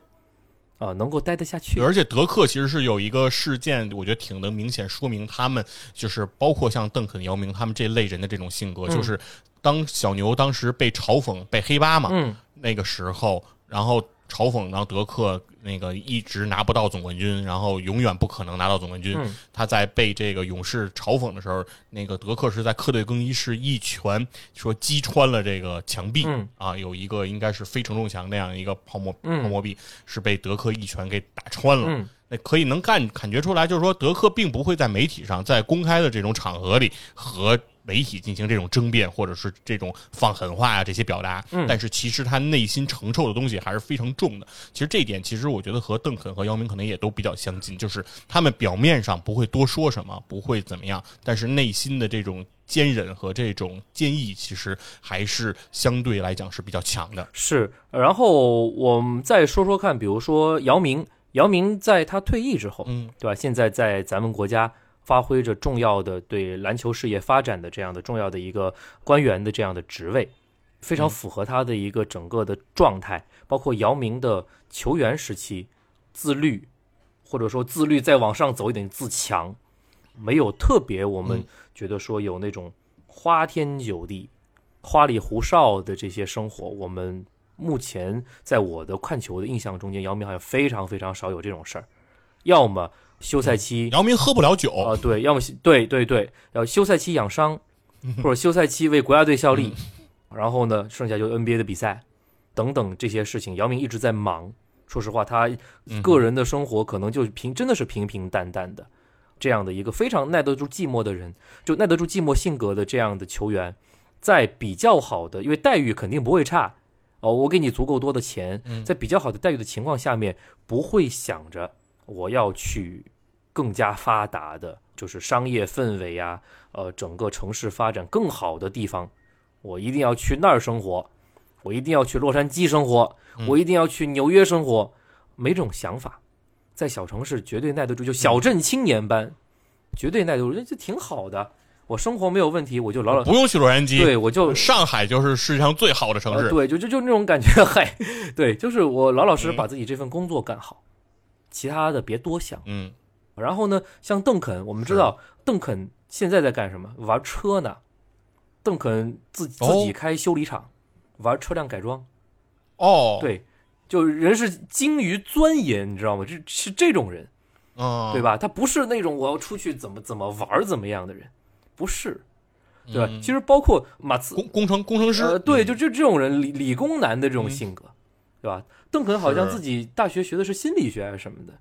啊，能够待得下去。而且德克其实是有一个事件，我觉得挺能明显说明他们就是包括像邓肯、姚明他们这类人的这种性格，就是当小牛当时被嘲讽、被黑八嘛，那个时候，然后。嘲讽，然后德克那个一直拿不到总冠军，然后永远不可能拿到总冠军。他在被这个勇士嘲讽的时候，那个德克是在客队更衣室一拳说击穿了这个墙壁啊，有一个应该是非承重墙那样一个泡沫泡沫壁，是被德克一拳给打穿了。那可以能干感觉出来，就是说德克并不会在媒体上在公开的这种场合里和。媒体进行这种争辩，或者是这种放狠话啊，这些表达，但是其实他内心承受的东西还是非常重的。其实这一点，其实我觉得和邓肯和姚明可能也都比较相近，就是他们表面上不会多说什么，不会怎么样，但是内心的这种坚忍和这种坚毅，其实还是相对来讲是比较强的。是，然后我们再说说看，比如说姚明，姚明在他退役之后，嗯，对吧？现在在咱们国家。发挥着重要的对篮球事业发展的这样的重要的一个官员的这样的职位，非常符合他的一个整个的状态。包括姚明的球员时期，自律，或者说自律再往上走一点自强，没有特别我们觉得说有那种花天酒地、花里胡哨的这些生活。我们目前在我的看球的印象中间，姚明好像非常非常少有这种事儿，要么。休赛期，姚明喝不了酒。啊，对，要么对对对，要休赛期养伤，或者休赛期为国家队效力，然后呢，剩下就 NBA 的比赛等等这些事情，姚明一直在忙。说实话，他个人的生活可能就平，真的是平平淡淡的，这样的一个非常耐得住寂寞的人，就耐得住寂寞性格的这样的球员，在比较好的，因为待遇肯定不会差。哦，我给你足够多的钱，在比较好的待遇的情况下面，不会想着。我要去更加发达的，就是商业氛围啊，呃，整个城市发展更好的地方，我一定要去那儿生活，我一定要去洛杉矶生活，我一定要去纽约生活，没这种想法，在小城市绝对耐得住，就小镇青年般，绝对耐得住，这挺好的，我生活没有问题，我就老老不用去洛杉矶，对我就上海就是世界上最好的城市，对，就就就那种感觉，<laughs> 嗨，对，就是我老老实实把自己这份工作干好。其他的别多想，嗯，然后呢，像邓肯，我们知道邓肯现在在干什么？玩车呢。邓肯自自己开修理厂，玩车辆改装。哦，对，就人是精于钻研，你知道吗？这是这种人，啊，对吧？他不是那种我要出去怎么怎么玩怎么样的人，不是，对吧？其实包括马刺工工程工程师，对，就就这种人理理工男的这种性格。对吧？邓肯好像自己大学学的是心理学还是什么的。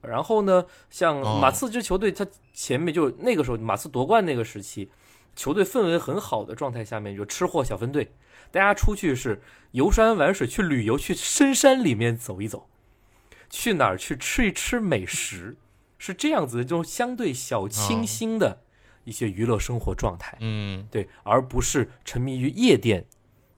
然后呢，像哦马刺这支球队，他前面就那个时候马刺夺冠那个时期，球队氛围很好的状态下面，就吃货小分队，大家出去是游山玩水，去旅游，去深山里面走一走，去哪儿去吃一吃美食，是这样子的这种相对小清新的一些娱乐生活状态。嗯对，而不是沉迷于夜店、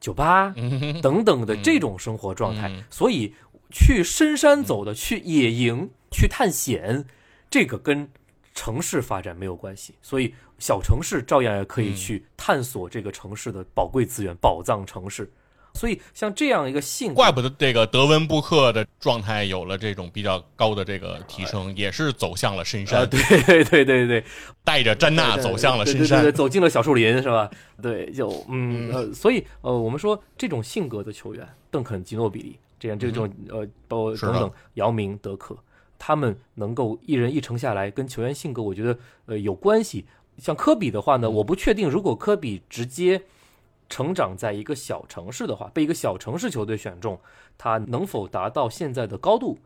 酒吧嗯等等的这种生活状态。嗯所以，去深山走的、去野营、去探险，这个跟城市发展没有关系。所以，小城市照样也可以嗯去探索这个城市的宝贵资源、宝藏城市。所以，像这样一个性格，怪不得这个德文布克的状态有了这种比较高的这个提升，也是走向了深啊，山，对 <laughs> 对对对对，带着詹娜走向了深对对对对，山。走进了小树林，是吧？对，就嗯呃，所以呃，我们说这种性格的球员，邓肯、吉诺比利这样这种呃，包括等等，姚明、德克，他们能够一人一城下来，跟球员性格，我觉得呃有关系。像科比的话呢，嗯我不确定，如果科比直接成长在一个小城市的话，被一个小城市球队选中，他能否达到现在的高度？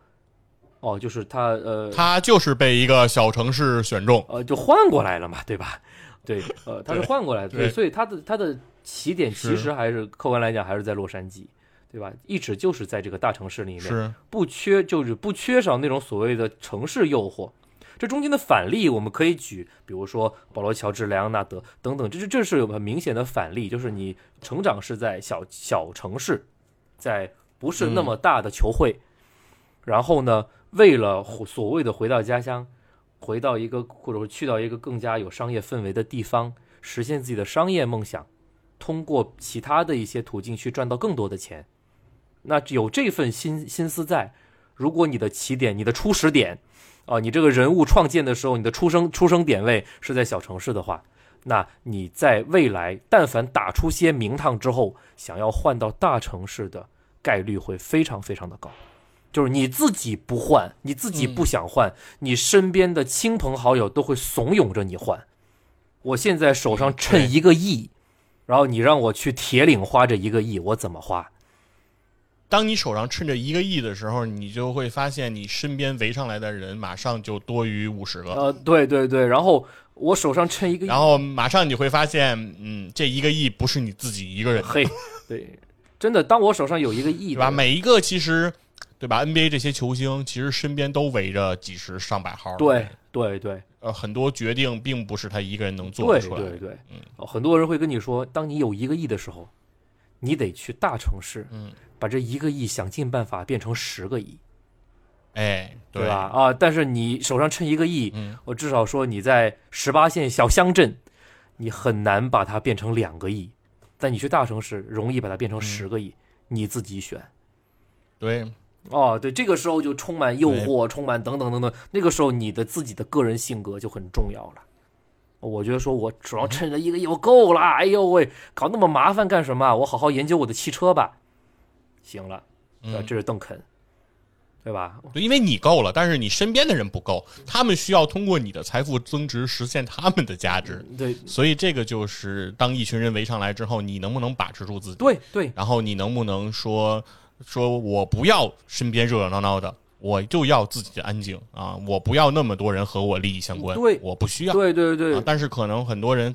哦，就是他呃，他就是被一个小城市选中，呃，就换过来了嘛，对吧？对，呃，他是换过来的，对所以他的他的起点其实还是客观来讲还是在洛杉矶，对吧？一直就是在这个大城市里面，是不缺就是不缺少那种所谓的城市诱惑。这中间的反例我们可以举，比如说保罗·乔治、莱昂纳德等等，这是这是有很明显的反例，就是你成长是在小小城市，在不是那么大的球会，然后呢，为了所谓的回到家乡，回到一个或者说去到一个更加有商业氛围的地方，实现自己的商业梦想，通过其他的一些途径去赚到更多的钱。那有这份心心思在，如果你的起点、你的初始点，啊，你这个人物创建的时候，你的出生出生点位是在小城市的话，那你在未来但凡打出些名堂之后，想要换到大城市的概率会非常非常的高。就是你自己不换，你自己不想换，你身边的亲朋好友都会怂恿着你换。我现在手上趁一个亿，然后你让我去铁岭花这一个亿，我怎么花？当你手上趁着一个亿的时候，你就会发现你身边围上来的人马上就多于五十个，呃，对对对，然后我手上趁一个亿，然后马上你会发现，嗯，这一个亿不是你自己一个人。的，嘿，对，真的，当我手上有一个亿，对吧？每一个其实，对吧？NBA 这些球星其实身边都围着几十上百号，对，对对。呃，很多决定并不是他一个人能做得出来的，对对，嗯。哦很多人会跟你说，当你有一个亿的时候，你得去大城市，嗯，把这一个亿想尽办法变成十个亿，哎，对吧？？啊，但是你手上趁一个亿，嗯我至少说你在十八线小乡镇，你很难把它变成两个亿，但你去大城市容易把它变成十个亿，你自己选。对，哦，对，这个时候就充满诱惑，充满等等等等。那个时候你的自己的个人性格就很重要了。我觉得说我手上趁着一个亿，我够了。哎呦喂，搞那么麻烦干什么？我好好研究我的汽车吧。行了，嗯，这是邓肯，对吧？对，因为你够了，但是你身边的人不够，他们需要通过你的财富增值实现他们的价值。对所以这个就是当一群人围上来之后，你能不能把持住自己？对对然后你能不能说说我不要身边热热闹闹的，我就要自己的安静啊，我不要那么多人和我利益相关，对我不需要。对对对啊，但是可能很多人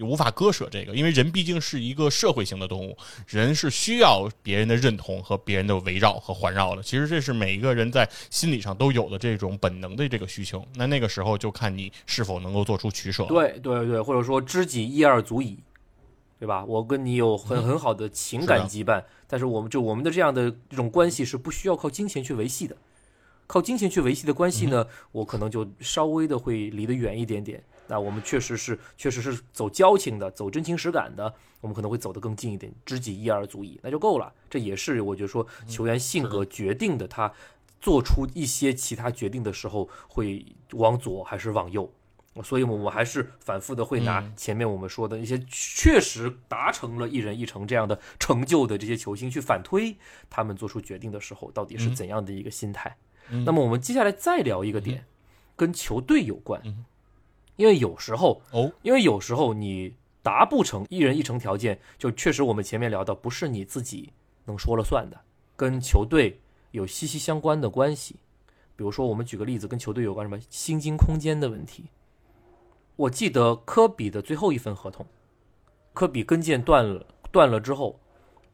无法割舍这个，因为人毕竟是一个社会性的动物，人是需要别人的认同和别人的围绕和环绕的。其实这是每一个人在心理上都有的这种本能的这个需求。那那个时候就看你是否能够做出取舍。对对对，或者说知己一二足矣，对吧？我跟你有很很好的情感嗯是羁绊，但是我们就我们的这样的这种关系是不需要靠金钱去维系的。靠金钱去维系的关系呢，嗯我可能就稍微的会离得远一点点。那我们确实是确实是走交情的，走真情实感的，我们可能会走得更近一点，知己一二足矣，那就够了。这也是我觉得说球员性格决定的，他做出一些其他决定的时候会往左还是往右。所以，我们还是反复的会拿嗯前面我们说的一些确实达成了一人一城这样的成就的这些球星去反推他们做出决定的时候到底是嗯怎样的一个心态。嗯那么，我们接下来再聊一个点，跟球队有关嗯，因为有时候，哦，因为有时候你达不成一人一城条件，就确实我们前面聊的，不是你自己能说了算的。跟球队有息息相关的关系。比如说，我们举个例子，跟球队有关什么薪金空间的问题。我记得科比的最后一份合同，科比跟腱断了，断了之后，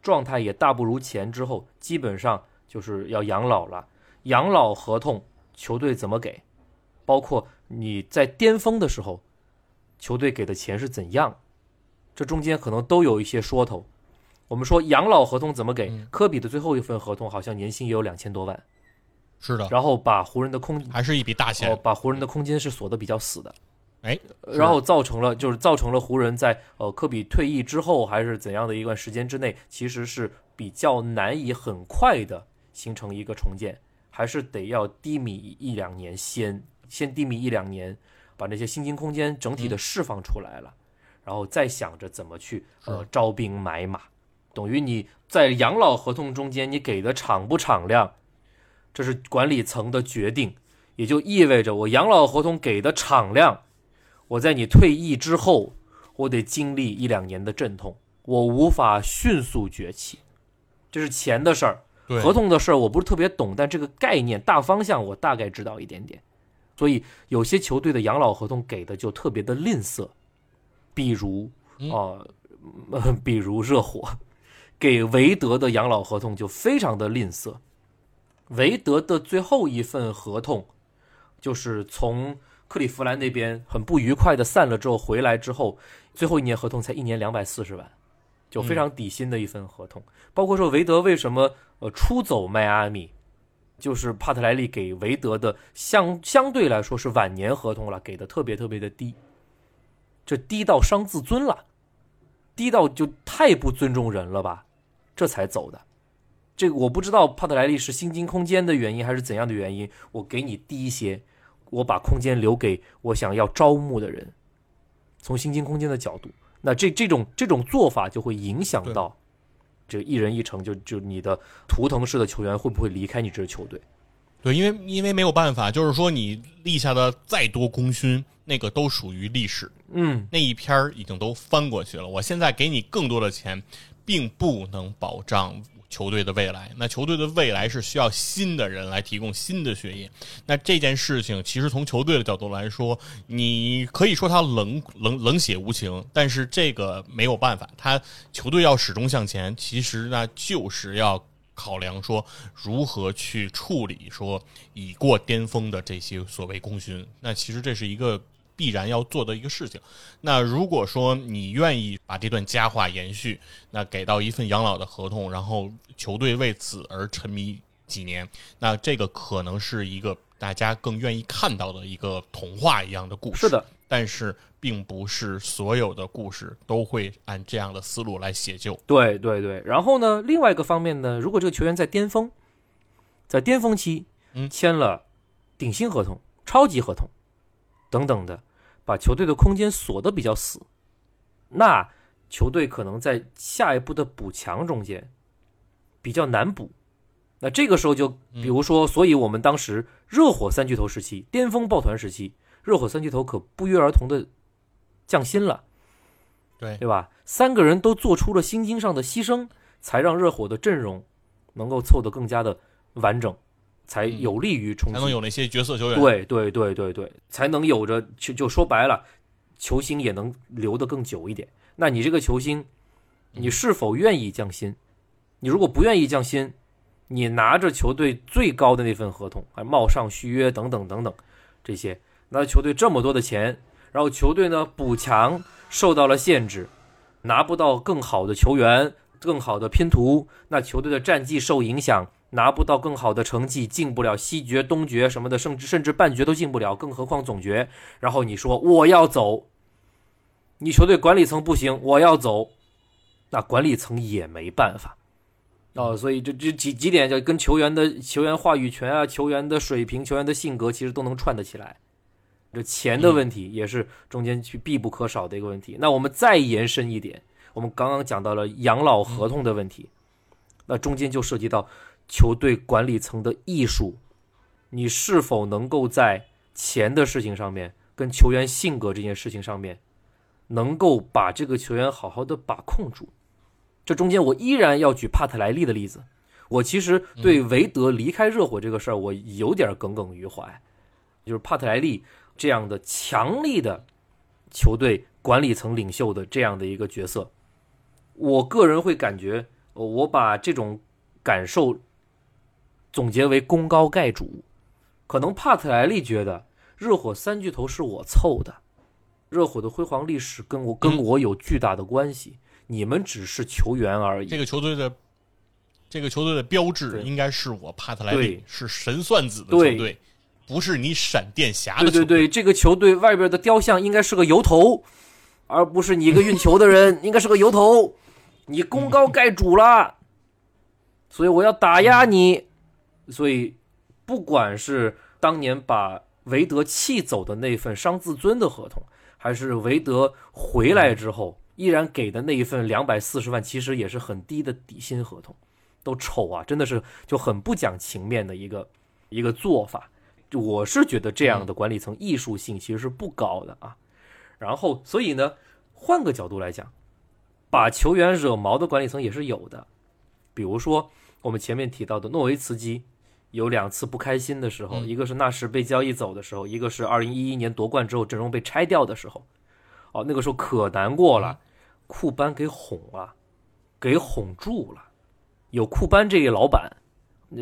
状态也大不如前，之后基本上就是要养老了。养老合同球队怎么给？包括你在巅峰的时候，球队给的钱是怎样？这中间可能都有一些说头。我们说养老合同怎么给？科比的最后一份合同好像年薪也有两千多万。是的，然后把湖人的空还是一笔大钱，把湖人的空间是锁的比较死的，哎，然后造成了就是造成了湖人在呃科比退役之后还是怎样的一段时间之内，其实是比较难以很快的形成一个重建，还是得要低迷一两年先先低迷一两年，把那些薪金空间整体的释放出来了，然后再想着怎么去呃招兵买马，等于你在养老合同中间你给的敞不敞亮？这是管理层的决定，也就意味着我养老合同给的敞亮，我在你退役之后，我得经历一两年的阵痛，我无法迅速崛起。这是钱的事儿，合同的事儿我不是特别懂，但这个概念大方向我大概知道一点点。所以有些球队的养老合同给的就特别的吝啬，比如啊，比如热火给韦德的养老合同就非常的吝啬。韦德的最后一份合同，就是从克利夫兰那边很不愉快的散了之后回来之后，最后一年合同才一年两百四十万，就非常底薪的一份合同。包括说韦德为什么呃出走迈阿密，就是帕特莱利给韦德的相相对来说是晚年合同了，给的特别特别的低，这低到伤自尊了，低到就太不尊重人了吧，这才走的。这个我不知道，帕特莱利是薪金空间的原因还是怎样的原因？我给你低一些，我把空间留给我想要招募的人。从薪金空间的角度，那这这种这种做法就会影响到这一人一城，就就你的图腾式的球员会不会离开你这支球队？对，因为因为没有办法，就是说你立下的再多功勋，那个都属于历史。嗯，那一篇儿已经都翻过去了。我现在给你更多的钱，并不能保障。球队的未来，那球队的未来是需要新的人来提供新的血液。那这件事情，其实从球队的角度来说，你可以说他冷冷冷血无情，但是这个没有办法，他球队要始终向前，其实那就是要考量说如何去处理说已过巅峰的这些所谓功勋。那其实这是一个。必然要做的一个事情。那如果说你愿意把这段佳话延续，那给到一份养老的合同，然后球队为此而沉迷几年，那这个可能是一个大家更愿意看到的一个童话一样的故事。是的，但是并不是所有的故事都会按这样的思路来写就。对对对。然后呢，另外一个方面呢，如果这个球员在巅峰，在巅峰期，嗯，签了顶薪合同、超级合同。等等的，把球队的空间锁得比较死，那球队可能在下一步的补强中间比较难补。那这个时候就比如说，所以我们当时热火三巨头时期、巅峰抱团时期，热火三巨头可不约而同的降薪了，对对吧？三个人都做出了薪金上的牺牲，才让热火的阵容能够凑得更加的完整。才有利于冲，才能有那些角色球员。对对对对对，才能有着就就说白了，球星也能留得更久一点。那你这个球星，你是否愿意降薪？你如果不愿意降薪，你拿着球队最高的那份合同，还冒上续约等等等等这些，那球队这么多的钱，然后球队呢补强受到了限制，拿不到更好的球员、更好的拼图，那球队的战绩受影响。拿不到更好的成绩，进不了西决、东决什么的，甚至甚至半决都进不了，更何况总决。然后你说我要走，你球队管理层不行，我要走，那管理层也没办法。哦，所以这这几几点就跟球员的球员话语权啊、球员的水平、球员的性格，其实都能串得起来。这钱的问题也是中间去必不可少的一个问题。那我们再延伸一点，我们刚刚讲到了养老合同的问题，那中间就涉及到。球队管理层的艺术，你是否能够在钱的事情上面，跟球员性格这件事情上面，能够把这个球员好好的把控住？这中间我依然要举帕特莱利的例子。我其实对韦德离开热火这个事儿，我有点耿耿于怀。就是帕特莱利这样的强力的球队管理层领袖的这样的一个角色，我个人会感觉，我把这种感受总结为功高盖主。可能帕特莱利觉得热火三巨头是我凑的，热火的辉煌历史跟我跟我有巨大的关系，你们只是球员而已。这个球队的这个球队的标志应该是我帕特莱利是神算子的球队。不是你闪电侠的对对对，这个球队外边的雕像应该是个油头，而不是你一个运球的人，<laughs> 应该是个油头。你功高盖主了，所以我要打压你。所以，不管是当年把韦德气走的那份伤自尊的合同，还是韦德回来之后依然给的那一份两百四十万，其实也是很低的底薪合同，都丑啊！真的是就很不讲情面的一个一个做法。我是觉得这样的管理层艺术性其实是不高的啊，然后所以呢，换个角度来讲，把球员惹毛的管理层也是有的，比如说我们前面提到的诺维茨基，有两次不开心的时候，一个是纳什被交易走的时候，一个是二零一一年夺冠之后阵容被拆掉的时候，哦，那个时候可难过了，库班给哄了，给哄住了，有库班这一老板，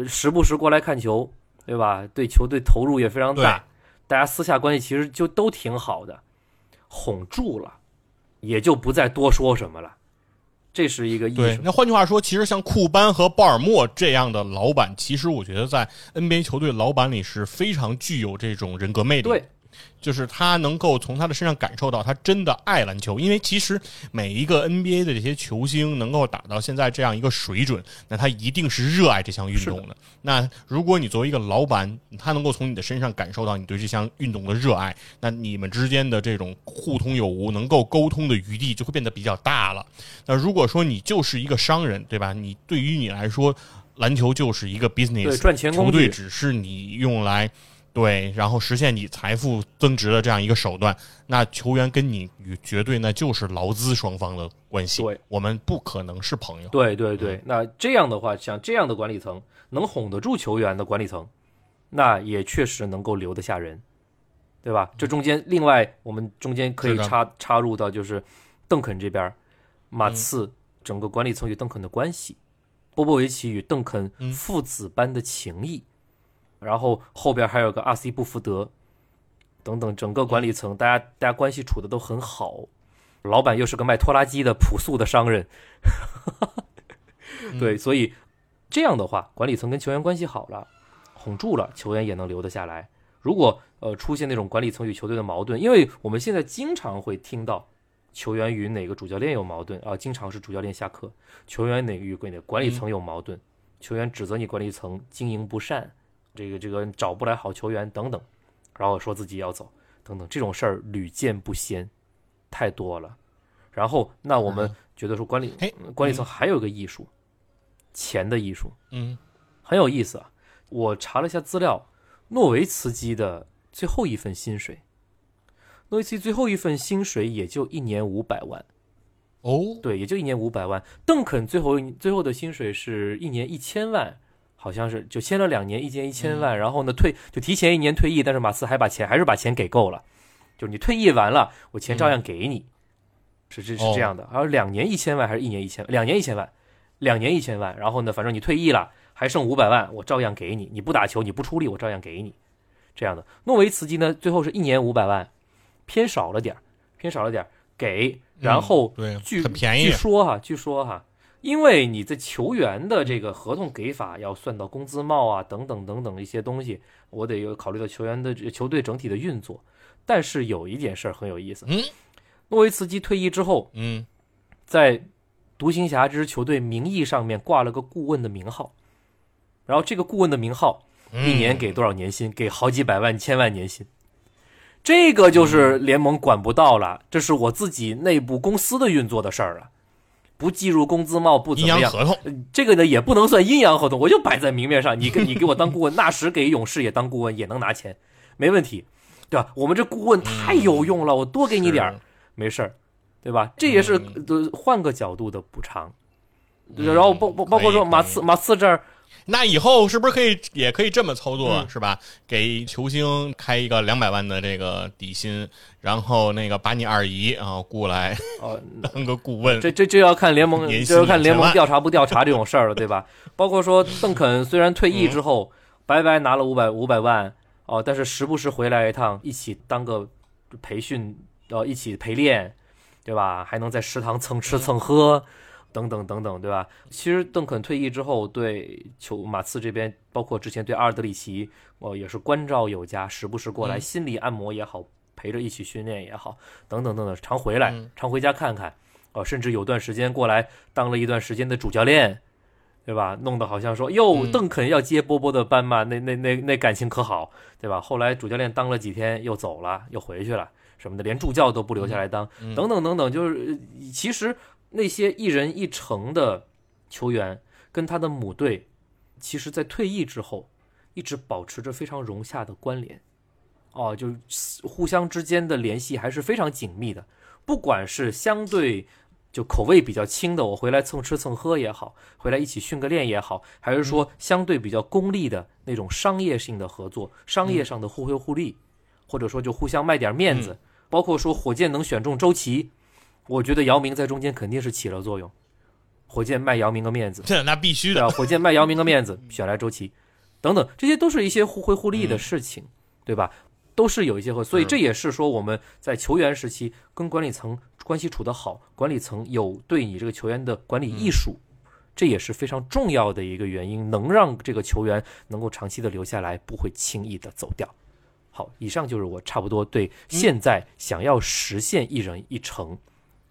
时不时过来看球。对吧？对球队投入也非常大，大家私下关系其实就都挺好的，哄住了，也就不再多说什么了。这是一个意思。那换句话说，其实像库班和鲍尔默这样的老板，其实我觉得在 NBA 球队老板里是非常具有这种人格魅力。对。就是他能够从他的身上感受到他真的爱篮球，因为其实每一个 NBA 的这些球星能够打到现在这样一个水准，那他一定是热爱这项运动的。那如果你作为一个老板，他能够从你的身上感受到你对这项运动的热爱，那你们之间的这种互通有无、能够沟通的余地就会变得比较大了。那如果说你就是一个商人，对吧？你对于你来说，篮球就是一个 business，赚钱球队只是你用来。对，然后实现你财富增值的这样一个手段，那球员跟你与绝对那就是劳资双方的关系。对，我们不可能是朋友。对对对，那这样的话，像这样的管理层能哄得住球员的管理层，那也确实能够留得下人，对吧？这中间，另外我们中间可以插插入到就是邓肯这边，马刺整个管理层与邓肯的关系，波波维奇与邓肯父子般的情谊。然后后边还有个阿西布福德，等等，整个管理层大家大家关系处的都很好，老板又是个卖拖拉机的朴素的商人，<laughs> 对，所以这样的话，管理层跟球员关系好了，哄住了，球员也能留得下来。如果呃出现那种管理层与球队的矛盾，因为我们现在经常会听到球员与哪个主教练有矛盾啊，经常是主教练下课，球员哪个与哪个管理层有矛盾，球员指责你管理层经营不善。这个这个找不来好球员等等，然后说自己要走等等，这种事儿屡见不鲜，太多了。然后那我们觉得说管理管理层还有个艺术，钱的艺术，嗯，很有意思啊。我查了一下资料，诺维茨基的最后一份薪水，诺维茨基最后一份薪水也就一年五百万。哦，对，也就一年五百万。邓肯最后最后的薪水是一年一千万。好像是就签了两年，一年一千万，然后呢退就提前一年退役，但是马刺还把钱还是把钱给够了，就是你退役完了，我钱照样给你，是这是这样的。而两年一千万还是一年一千？两年一千万，两年一千万，然后呢，反正你退役了还剩五百万，我照样给你。你不打球，你不出力，我照样给你。这样的诺维茨基呢，最后是一年五百万，偏少了点偏少了点给，然后对，据很便宜。据说哈，据说哈。因为你在球员的这个合同给法要算到工资帽啊等等等等一些东西，我得有考虑到球员的球队整体的运作。但是有一点事儿很有意思，嗯，诺维茨基退役之后，嗯，在独行侠这支球队名义上面挂了个顾问的名号，然后这个顾问的名号一年给多少年薪？给好几百万、千万年薪。这个就是联盟管不到了，这是我自己内部公司的运作的事儿了。不计入工资帽不怎么样，合同。这个呢也不能算阴阳合同，我就摆在明面上，你给 <laughs> 你给我当顾问，那时给勇士也当顾问也能拿钱，没问题，对吧？我们这顾问太有用了，我多给你点儿，没事儿，对吧？这也是换个角度的补偿，然后包包包括说马刺马刺这儿。那以后是不是可以也可以这么操作，嗯是吧？给球星开一个两百万的这个底薪，然后那个把你二姨啊雇来哦，<laughs> 当个顾问。这这这要看联盟，年薪这要看联盟调查不调查这种事儿了，对吧？<laughs> 包括说邓肯虽然退役之后、白白拿了五百五百万哦，但是时不时回来一趟，一起当个培训，呃，一起陪练，对吧？还能在食堂蹭吃蹭喝。等等等等，对吧？其实邓肯退役之后，对球马刺这边，包括之前对阿尔德里奇，哦，也是关照有加，时不时过来嗯心理按摩也好，陪着一起训练也好，等等等等，常回来嗯，常回家看看。哦，甚至有段时间过来当了一段时间的主教练，对吧？弄得好像说哟，嗯邓肯要接波波的班嘛，那那那那感情可好，对吧？后来主教练当了几天又走了，又回去了什么的，连助教都不留下来当，嗯等等等等，就是呃其实那些一人一城的球员跟他的母队，其实在退役之后一直保持着非常融洽的关联，哦，就是互相之间的联系还是非常紧密的。不管是相对就口味比较轻的，我回来蹭吃蹭喝也好，回来一起训个练也好，还是说相对比较功利的那种商业性的合作，商业上的互惠互利，或者说就互相卖点面子，包括说火箭能选中周琦，我觉得姚明在中间肯定是起了作用。火箭卖姚明个面子，<laughs> 这那必须的火箭卖姚明个面子，选来周琦，等等，这些都是一些互惠互利的事情，对吧？都是有一些和，所以这也是说我们在球员时期跟管理层关系处得好，管理层有对你这个球员的管理艺术，这也是非常重要的一个原因，能让这个球员能够长期的留下来，不会轻易的走掉。好，以上就是我差不多对现在想要实现一人一城，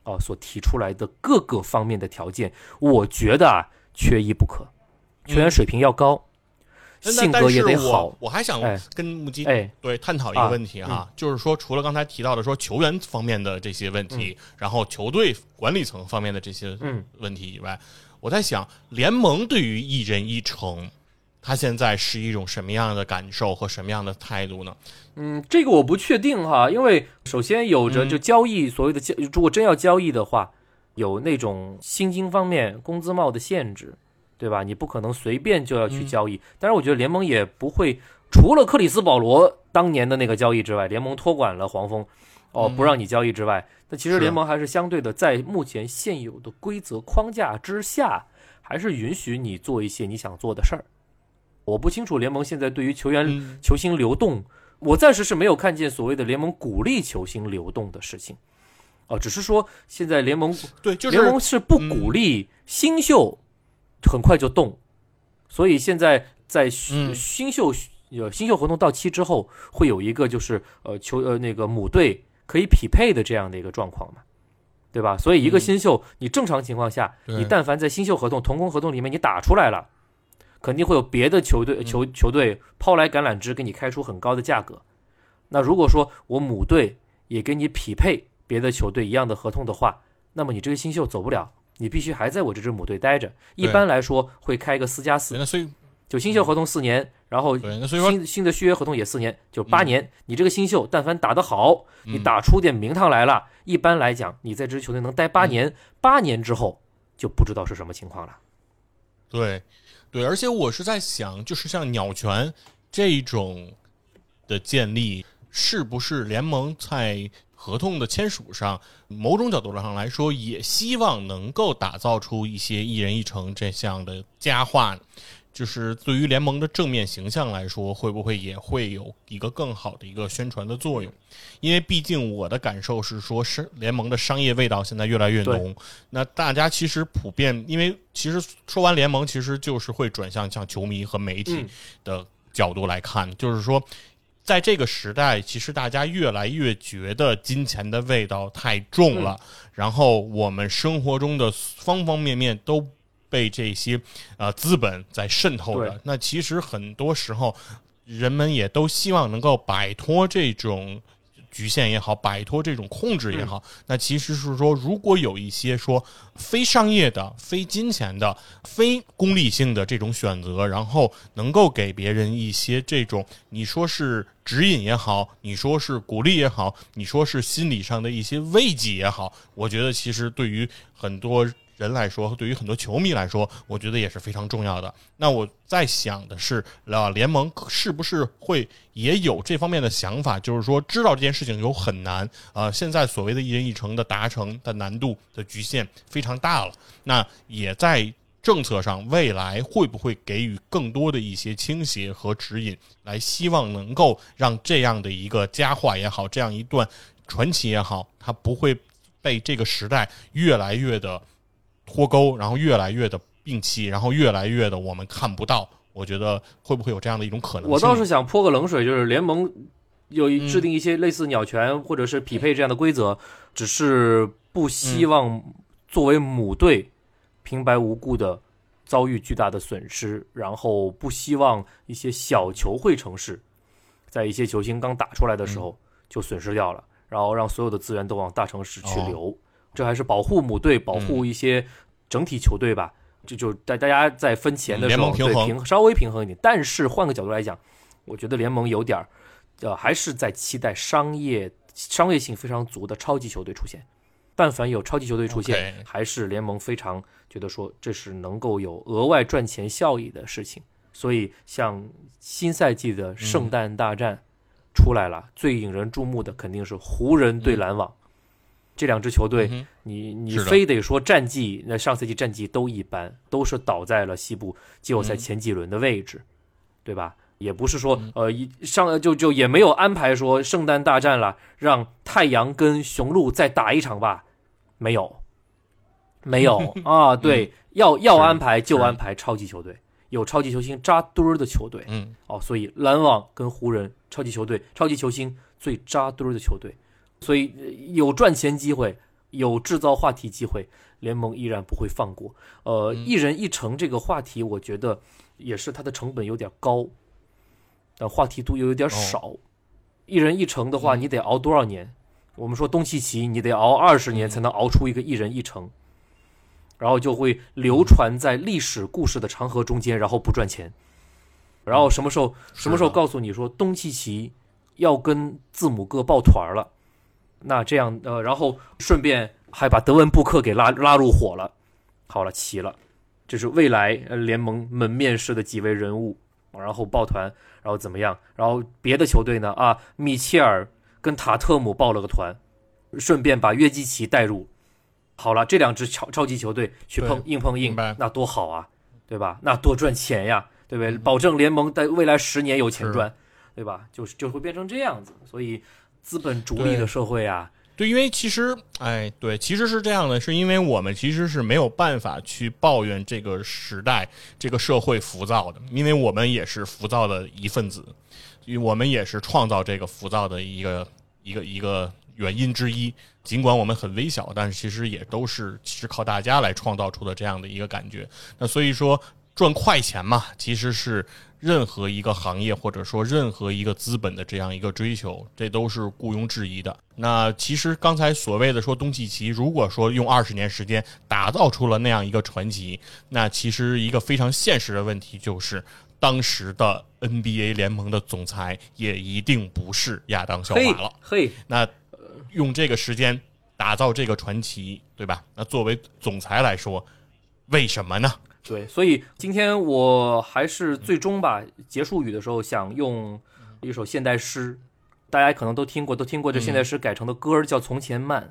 哦、所提出来的各个方面的条件，我觉得啊，缺一不可。球员水平要高，那性格也得好我。我还想哎跟木基哎，对探讨一个啊问题哈，就是说除了刚才提到的说球员方面的这些问题，然后球队管理层方面的这些嗯问题以外，我在想联盟对于一人一城，他现在是一种什么样的感受和什么样的态度呢？嗯，这个我不确定哈，因为首先有着嗯就交易所谓的交，如果真要交易的话，有那种薪金方面工资帽的限制，对吧？你不可能随便就要去嗯交易。当然，我觉得联盟也不会，除了克里斯保罗当年的那个交易之外，联盟托管了黄蜂，哦，嗯不让你交易之外，那其实联盟还是相对的，在目前现有的规则框架之下，还是允许你做一些你想做的事儿。我不清楚联盟现在对于球员嗯。球星流动，我暂时是没有看见所谓的联盟鼓励球星流动的事情，哦，只是说现在联盟对，就是联盟是不鼓励新秀很快就动，所以现在在嗯。新秀呃新秀合同到期之后，会有一个就是呃球呃那个母队可以匹配的这样的一个状况嘛，对吧？所以一个嗯。新秀，你正常情况下，你但凡在新秀合同同工合同里面你打出来了，肯定会有别的球队嗯球球队抛来橄榄枝给你开出很高的价格。那如果说我母队也给你匹配别的球队一样的合同的话，那么你这个新秀走不了，你必须还在我这支母队待着。一般来说会开个四加四，就新秀合同四年，然后新新的续约合同也四年，就八年。你这个新秀但凡打得好，你嗯打出点名堂来了，一般来讲你在这支球队能待八年，八年之后就不知道是什么情况了。对，对，而且我是在想，就是像鸟权这种的建立，是不是联盟在合同的签署上，某种角度上来说，也希望能够打造出一些一人一城这项的佳话？就是对于联盟的正面形象来说，会不会也会有一个更好的一个宣传的作用？因为毕竟我的感受是说，是联盟的商业味道现在越来越浓。那大家其实普遍，因为其实说完联盟，其实就是会转向像球迷和媒体嗯的角度来看，就是说，在这个时代，其实大家越来越觉得金钱的味道太重了，然后我们生活中的方方面面都被这些呃资本在渗透着。那其实很多时候，人们也都希望能够摆脱这种。局限也好，摆脱这种控制也好，那其实是说，如果有一些说非商业的、非金钱的、非功利性的这种选择，然后能够给别人一些这种你说是指引也好，你说是鼓励也好，你说是心理上的一些慰藉也好，我觉得其实对于很多人来说，对于很多球迷来说，我觉得也是非常重要的。那我在想的是，啊，联盟是不是会也有这方面的想法？就是说，知道这件事情有很难啊，现在所谓的一人一城的达成的难度的局限非常大了。那也在政策上，未来会不会给予更多的一些倾斜和指引，来希望能够让这样的一个佳话也好，这样一段传奇也好，它不会被这个时代越来越的。脱钩，然后越来越的摒弃，然后越来越的我们看不到。我觉得会不会有这样的一种可能？我倒是想泼个冷水，就是联盟有制定一些类似鸟权或者是匹配这样的规则，只是不希望作为母队平白无故的遭遇巨大的损失，然后不希望一些小球会城市在一些球星刚打出来的时候就损失掉了，然后让所有的资源都往大城市去流。这还是保护母队，保护一些整体球队吧。就就大大家在分钱的时候，对平稍微平衡一点。但是换个角度来讲，我觉得联盟有点儿，呃，还是在期待商业商业性非常足的超级球队出现。但凡有超级球队出现，还是联盟非常觉得说这是能够有额外赚钱效益的事情。所以像新赛季的圣诞大战出来了，最引人注目的肯定是湖人对篮网。这两支球队，你你非得说战绩，那上赛季战绩都一般，都是倒在了西部季后赛前几轮的位置，对吧？也不是说呃一上就就也没有安排说圣诞大战了，让太阳跟雄鹿再打一场吧？没有，没有。<laughs> 啊！对，要要安排就安排超级球队，有超级球星扎堆儿的球队，嗯，哦，所以篮网跟湖人超级球队，超级球星最扎堆儿的球队。所以有赚钱机会，有制造话题机会，联盟依然不会放过。呃，一人一城这个话题，我觉得也是它的成本有点高，但话题度又有点少。一人一城的话，你得熬多少年？我们说东契奇，你得熬二十年才能熬出一个一人一城，然后就会流传在历史故事的长河中间，然后不赚钱。然后什么时候什么时候告诉你说东契奇要跟字母哥抱团了？那这样呃，然后顺便还把德文布克给拉拉入伙了，好了，齐了，这是未来联盟门面式的几位人物，然后抱团，然后怎么样？然后别的球队呢？啊，米切尔跟塔特姆抱了个团，顺便把约基奇带入，好了，这两支超超级球队去碰硬碰硬，那多好啊，对吧？那多赚钱呀，对不对？保证联盟在未来十年有钱赚，对吧？就是就会变成这样子，所以。资本逐利的社会啊，对，因为其实，哎，对，其实是这样的，是因为我们其实是没有办法去抱怨这个时代、这个社会浮躁的，因为我们也是浮躁的一份子，我们也是创造这个浮躁的一个一个一个原因之一。尽管我们很微小，但是其实也都是其实靠大家来创造出的这样的一个感觉。那所以说，赚快钱嘛，其实是。任何一个行业或者说任何一个资本的这样一个追求，这都是毋庸置疑的。那其实刚才所谓的说东契奇，如果说用二十年时间打造出了那样一个传奇，那其实一个非常现实的问题就是，当时的 NBA 联盟的总裁也一定不是亚当肖马了。嘿，那用这个时间打造这个传奇，对吧？那作为总裁来说，为什么呢？对，所以今天我还是最终吧，结束语的时候想用一首现代诗，大家可能都听过，都听过这现代诗改成的歌儿叫《从前慢》，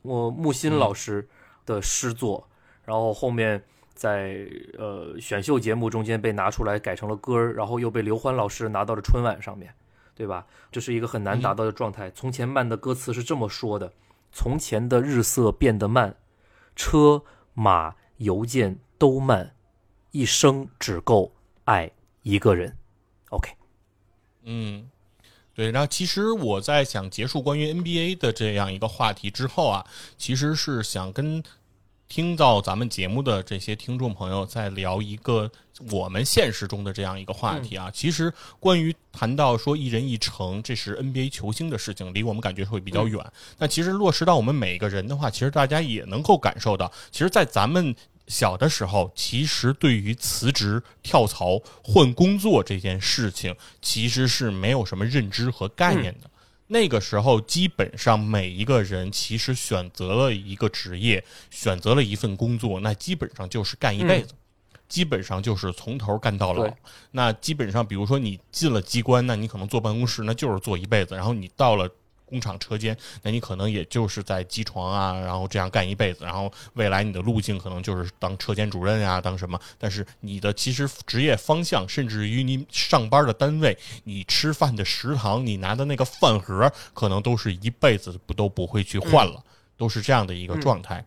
我木心老师的诗作，然后后面在呃选秀节目中间被拿出来改成了歌儿，然后又被刘欢老师拿到了春晚上面，对吧？这是一个很难达到的状态。《从前慢》的歌词是这么说的：从前的日色变得慢，车马邮件。都慢，一生只够爱一个人。OK，嗯，对。然后其实我在想结束关于 NBA 的这样一个话题之后啊，其实是想跟。听到咱们节目的这些听众朋友再聊一个我们现实中的这样一个话题啊，其实关于谈到说一人一城，这是 NBA 球星的事情，离我们感觉会比较远。但其实落实到我们每个人的话，其实大家也能够感受到，其实，在咱们小的时候，其实对于辞职、跳槽、换工作这件事情，其实是没有什么认知和概念的。那个时候，基本上每一个人其实选择了一个职业，选择了一份工作，那基本上就是干一辈子，基本上就是从头干到老。那基本上，比如说你进了机关，那你可能坐办公室，那就是坐一辈子。然后你到了工厂车间，那你可能也就是在机床啊，然后这样干一辈子。然后未来你的路径可能就是当车间主任呀、当什么。但是你的其实职业方向，甚至于你上班的单位，你吃饭的食堂，你拿的那个饭盒，可能都是一辈子不都不会去换了，都是这样的一个状态。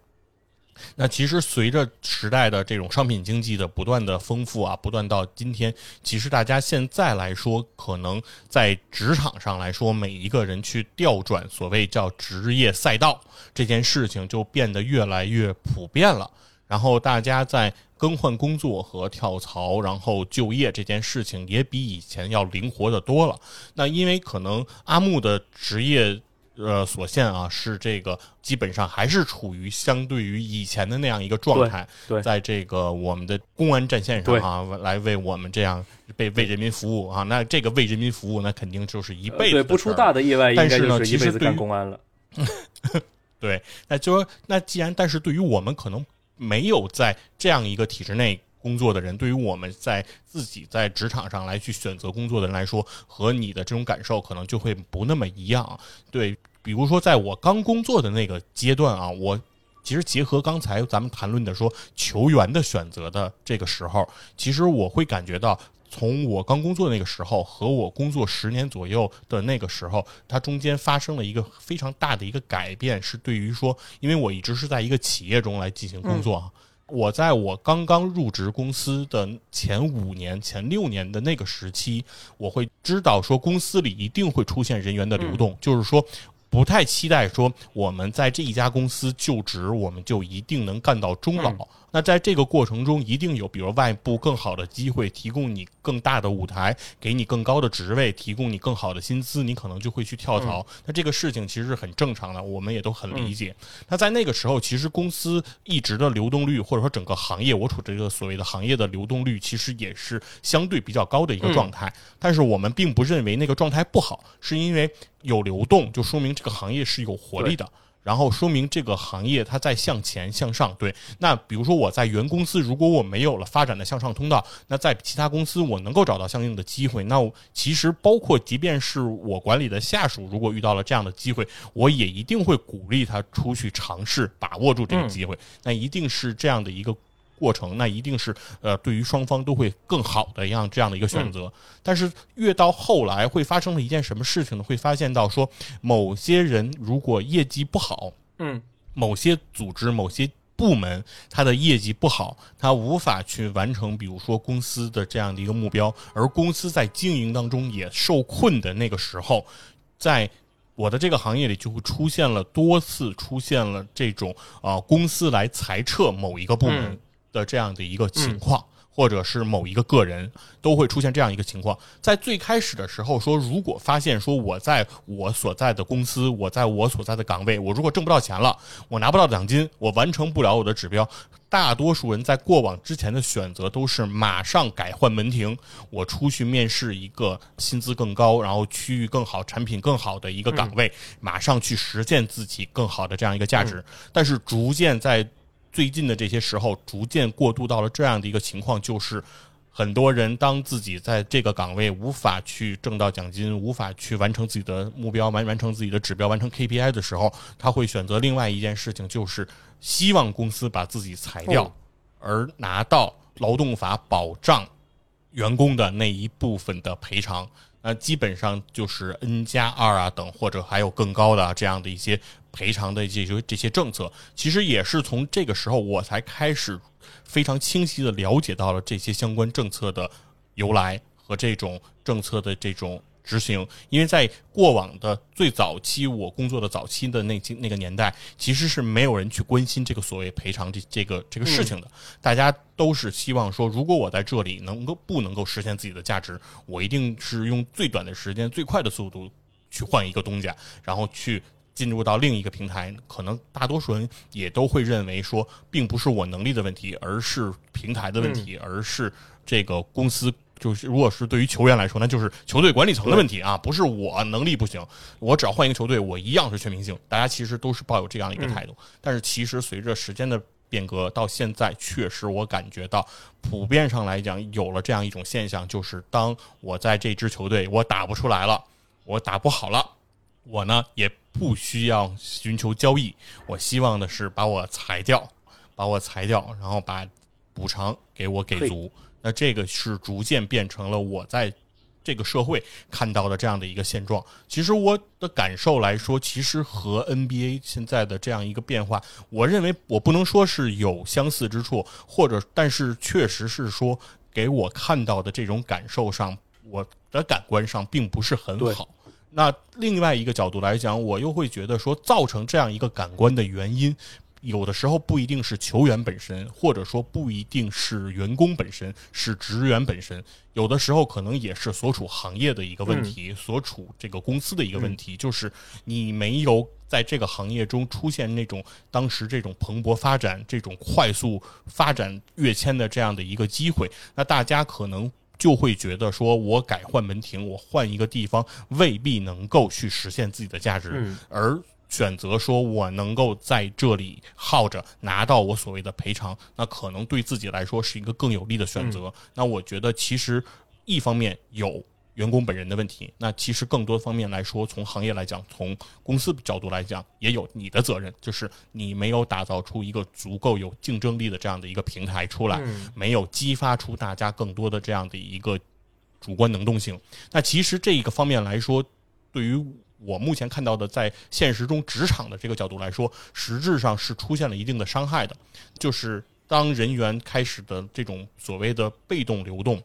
那其实随着时代的这种商品经济的不断的丰富啊，不断到今天，其实大家现在来说，可能在职场上来说，每一个人去调转所谓叫职业赛道这件事情，就变得越来越普遍了。然后大家在更换工作和跳槽，然后就业这件事情，也比以前要灵活的多了。那因为可能阿木的职业。呃，所限啊，是这个基本上还是处于相对于以前的那样一个状态，对对在这个我们的公安战线上啊，来为我们这样被为人民服务啊，那这个为人民服务，那肯定就是一辈子对，不出大的意外，应该但是呢就是一辈子干公安了。<laughs> 对，那就说，那既然，但是对于我们可能没有在这样一个体制内工作的人，对于我们在自己在职场上来去选择工作的人来说，和你的这种感受可能就会不那么一样。对，比如说在我刚工作的那个阶段啊，我。其实结合刚才咱们谈论的说球员的选择的这个时候，其实我会感觉到，从我刚工作那个时候和我工作十年左右的那个时候，它中间发生了一个非常大的一个改变，是对于说，因为我一直是在一个企业中来进行工作啊。我在我刚刚入职公司的前五年、前六年的那个时期，我会知道说公司里一定会出现人员的流动，就是说不太期待说我们在这一家公司就职，我们就一定能干到终老。那在这个过程中，一定有比如外部更好的机会，提供你更大的舞台，给你更高的职位，提供你更好的薪资，你可能就会去跳槽。那这个事情其实是很正常的，我们也都很理解。那在那个时候，其实公司一直的流动率，或者说整个行业，我处这个所谓的行业的流动率，其实也是相对比较高的一个状态。但是我们并不认为那个状态不好，是因为有流动，就说明这个行业是有活力的。然后说明这个行业它在向前向上。对，那比如说我在原公司，如果我没有了发展的向上通道，那在其他公司我能够找到相应的机会。那我其实包括即便是我管理的下属，如果遇到了这样的机会，我也一定会鼓励他出去尝试，把握住这个机会。那一定是这样的一个。过程那一定是呃，对于双方都会更好的一样这样的一个选择。但是越到后来会发生了一件什么事情呢？会发现到说，某些人如果业绩不好，嗯，某些组织、某些部门，它的业绩不好，它无法去完成，比如说公司的这样的一个目标，而公司在经营当中也受困的那个时候，在我的这个行业里就会出现了多次出现了这种啊、公司来裁撤某一个部门嗯的这样的一个情况。或者是某一个个人都会出现这样一个情况，在最开始的时候说，如果发现说我在我所在的公司，我在我所在的岗位，我如果挣不到钱了，我拿不到奖金，我完成不了我的指标，大多数人在过往之前的选择都是马上改换门庭，我出去面试一个薪资更高，然后区域更好、产品更好的一个岗位，马上去实现自己更好的这样一个价值。但是逐渐在最近的这些时候，逐渐过渡到了这样的一个情况，就是很多人当自己在这个岗位无法去挣到奖金，无法去完成自己的目标，完完成自己的指标，完成 KPI 的时候，他会选择另外一件事情，就是希望公司把自己裁掉，哦而拿到劳动法保障员工的那一部分的赔偿。那基本上就是 N 加二啊等，或者还有更高的、啊、这样的一些赔偿的这些这些政策，其实也是从这个时候我才开始非常清晰的了解到了这些相关政策的由来和这种政策的这种执行。因为在过往的最早期，我工作的早期的那那个年代，其实是没有人去关心这个所谓赔偿这这个这个事情的。大家都是希望说，如果我在这里能够不能够实现自己的价值，我一定是用最短的时间、最快的速度去换一个东家，然后去进入到另一个平台。可能大多数人也都会认为说，并不是我能力的问题，而是平台的问题，而是这个公司就是如果是对于球员来说，那就是球队管理层的问题啊，不是我能力不行，我只要换一个球队，我一样是全明星。大家其实都是抱有这样一个态度，但是其实随着时间的变革，到现在确实我感觉到，普遍上来讲有了这样一种现象，就是当我在这支球队我打不出来了，我打不好了，我呢也不需要寻求交易，我希望的是把我裁掉，把我裁掉，然后把补偿给我给足。那这个是逐渐变成了我在这个社会看到的这样的一个现状。其实我的感受来说，其实和 NBA 现在的这样一个变化，我认为我不能说是有相似之处，或者但是确实是说给我看到的这种感受上，我的感官上并不是很好。那另外一个角度来讲，我又会觉得说，造成这样一个感官的原因。有的时候不一定是球员本身，或者说不一定是员工本身，是职员本身。有的时候可能也是所处行业的一个问题，所处这个公司的一个问题，就是你没有在这个行业中出现那种当时这种蓬勃发展、这种快速发展跃迁的这样的一个机会，那大家可能就会觉得说，我改换门庭，我换一个地方，未必能够去实现自己的价值，而。选择说，我能够在这里耗着拿到我所谓的赔偿，那可能对自己来说是一个更有利的选择。那我觉得，其实一方面有员工本人的问题，那其实更多方面来说，从行业来讲，从公司角度来讲，也有你的责任，就是你没有打造出一个足够有竞争力的这样的一个平台出来，没有激发出大家更多的这样的一个主观能动性。那其实这一个方面来说，对于。我目前看到的，在现实中职场的这个角度来说，实质上是出现了一定的伤害的。就是当人员开始的这种所谓的被动流动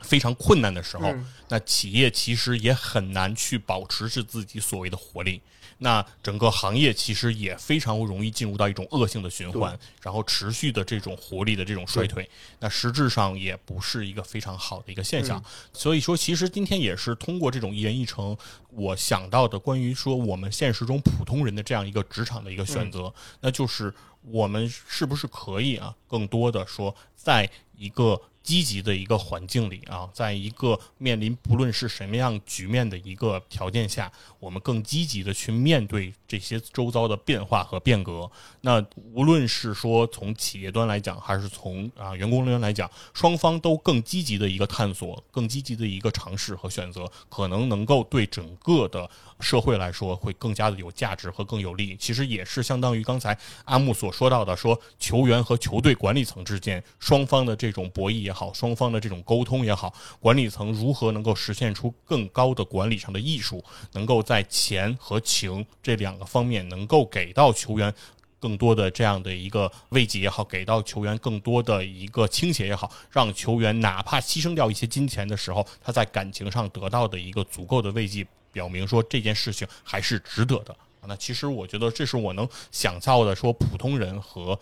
非常困难的时候，那企业其实也很难去保持是自己所谓的活力。那整个行业其实也非常容易进入到一种恶性的循环，然后持续的这种活力的这种衰退，那实质上也不是一个非常好的一个现象。所以说，其实今天也是通过这种一人一城，我想到的关于说我们现实中普通人的这样一个职场的一个选择，那就是我们是不是可以啊，更多的说在一个。积极的一个环境里啊，在一个面临不论是什么样局面的一个条件下，我们更积极的去面对这些周遭的变化和变革。那无论是说从企业端来讲，还是从啊员工端来讲，双方都更积极的一个探索，更积极的一个尝试和选择，可能能够对整个的社会来说会更加的有价值和更有利。其实也是相当于刚才阿木所说到的，说球员和球队管理层之间双方的这种博弈也好。好，双方的这种沟通也好，管理层如何能够实现出更高的管理上的艺术，能够在钱和情这两方面能够给到球员更多的这样的一个慰藉也好，给到球员更多的一个倾斜也好，让球员哪怕牺牲掉一些金钱的时候，他在感情上得到的一个足够的慰藉，表明说这件事情还是值得的。那其实我觉得这是我能想到的，说普通人和。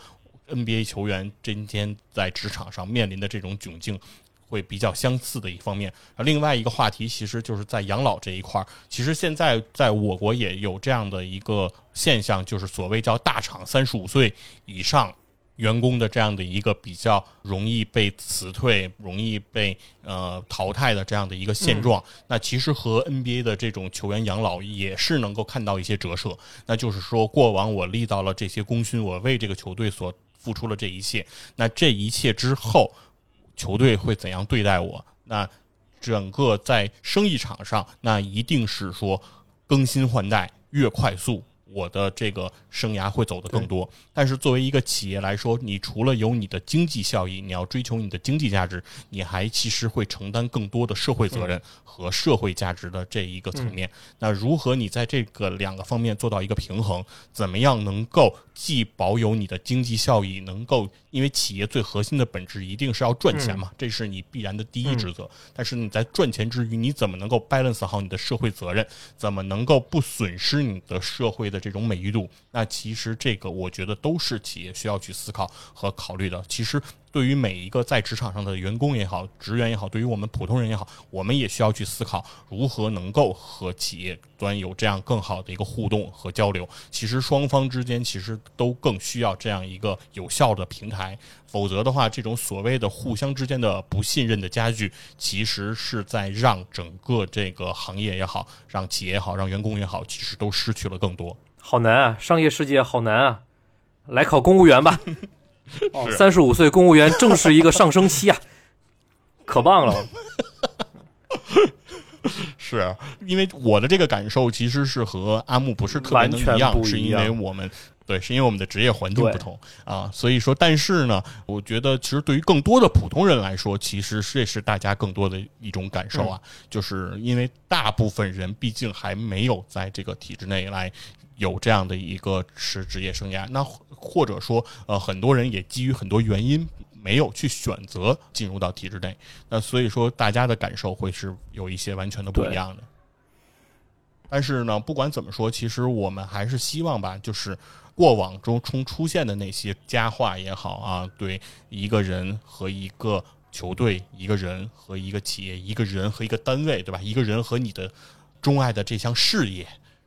NBA 球员今天在职场上面临的这种窘境，会比较相似的一方面。另外一个话题，其实就是在养老这一块儿。其实现在在我国也有这样的一个现象，就是所谓叫大厂三十五岁以上员工的这样的一个比较容易被辞退、容易被呃淘汰的这样的一个现状。那其实和 NBA 的这种球员养老也是能够看到一些折射。那就是说，过往我立到了这些功勋，我为这个球队所付出了这一切，那这一切之后，球队会怎样对待我？那整个在生意场上，那一定是说更新换代越快速。我的这个生涯会走得更多，但是作为一个企业来说，你除了有你的经济效益，你要追求你的经济价值，你还其实会承担更多的社会责任和社会价值的这一个层面。那如何你在这个两个方面做到一个平衡？怎么样能够既保有你的经济效益，能够因为企业最核心的本质一定是要赚钱嘛，这是你必然的第一职责。但是你在赚钱之余，你怎么能够 balance 好你的社会责任？怎么能够不损失你的社会的？这种美誉度，那其实这个我觉得都是企业需要去思考和考虑的。其实。对于每一个在职场上的员工也好、职员也好，对于我们普通人也好，我们也需要去思考如何能够和企业端有这样更好的一个互动和交流。其实双方之间其实都更需要这样一个有效的平台，否则的话，这种所谓的互相之间的不信任的加剧，其实是在让整个这个行业也好，让企业也好，让员工也好，其实都失去了更多。好难啊，商业世界好难啊！来考公务员吧。三十五岁公务员正是一个上升期啊，<laughs> 可棒了。<laughs> 是啊因为我的这个感受其实是和阿木不是特别能一样，是因为我们对，是因为我们的职业环境不同啊，所以说，但是呢，我觉得其实对于更多的普通人来说，其实这是大家更多的一种感受啊，就是因为大部分人毕竟还没有在这个体制内来。有这样的一个是职业生涯，那或者说，呃，很多人也基于很多原因没有去选择进入到体制内，那所以说大家的感受会是有一些完全的不一样的。但是呢，不管怎么说，其实我们还是希望吧，就是过往中中出现的那些佳话也好啊，对一个人和一个球队、一个人和一个企业、一个人和一个单位，对吧？一个人和你的钟爱的这项事业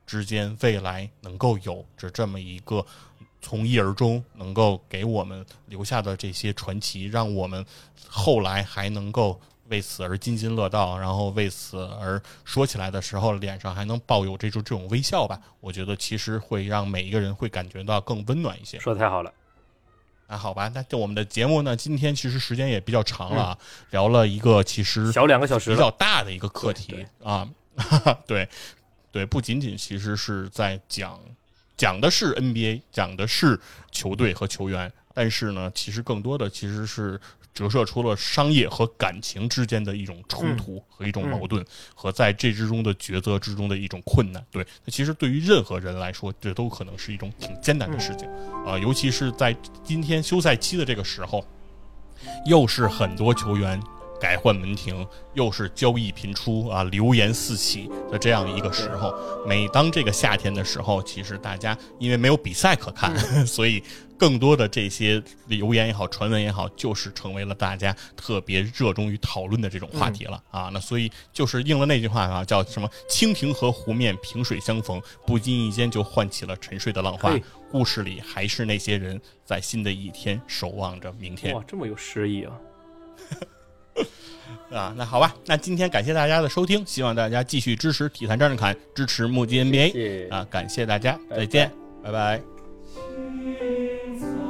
之间，未来能够有着这么一个从一而终，能够给我们留下的这些传奇，让我们后来还能够为此而津津乐道，然后为此而说起来的时候，脸上还能抱有这种这种微笑吧。我觉得其实会让每一个人会感觉到更温暖一些。说的太好了，那好吧，那就我们的节目呢，今天其实时间也比较长了 <laughs> 啊，聊了一个其实小两个小时。比较大的一个课题对啊，<laughs> 对对，不仅仅其实是在讲讲的是 NBA，讲的是球队和球员，但是呢，其实更多的其实是折射出了商业和感情之间的一种冲突和一种矛盾，和在这之中的抉择之中的一种困难。对，那其实对于任何人来说，这都可能是一种挺艰难的事情啊、尤其是在今天休赛期的这个时候，又是很多球员改换门庭，又是交易频出啊，流言四起的这样一个时候。每当这个夏天的时候，其实大家因为没有比赛可看，<laughs> 所以更多的这些流言也好、传闻也好，就是成为了大家特别热衷于讨论的这种话题了、啊。那所以就是应了那句话啊，叫什么“蜻蜓和湖面萍水相逢，不经意间就唤起了沉睡的浪花”。故事里还是那些人在新的一天守望着明天哇，这么有诗意啊！<laughs> 啊。那好吧，那今天感谢大家的收听，希望大家继续支持体坛战士侃，支持木击 NBA 谢谢啊，感谢大家，再见，拜拜早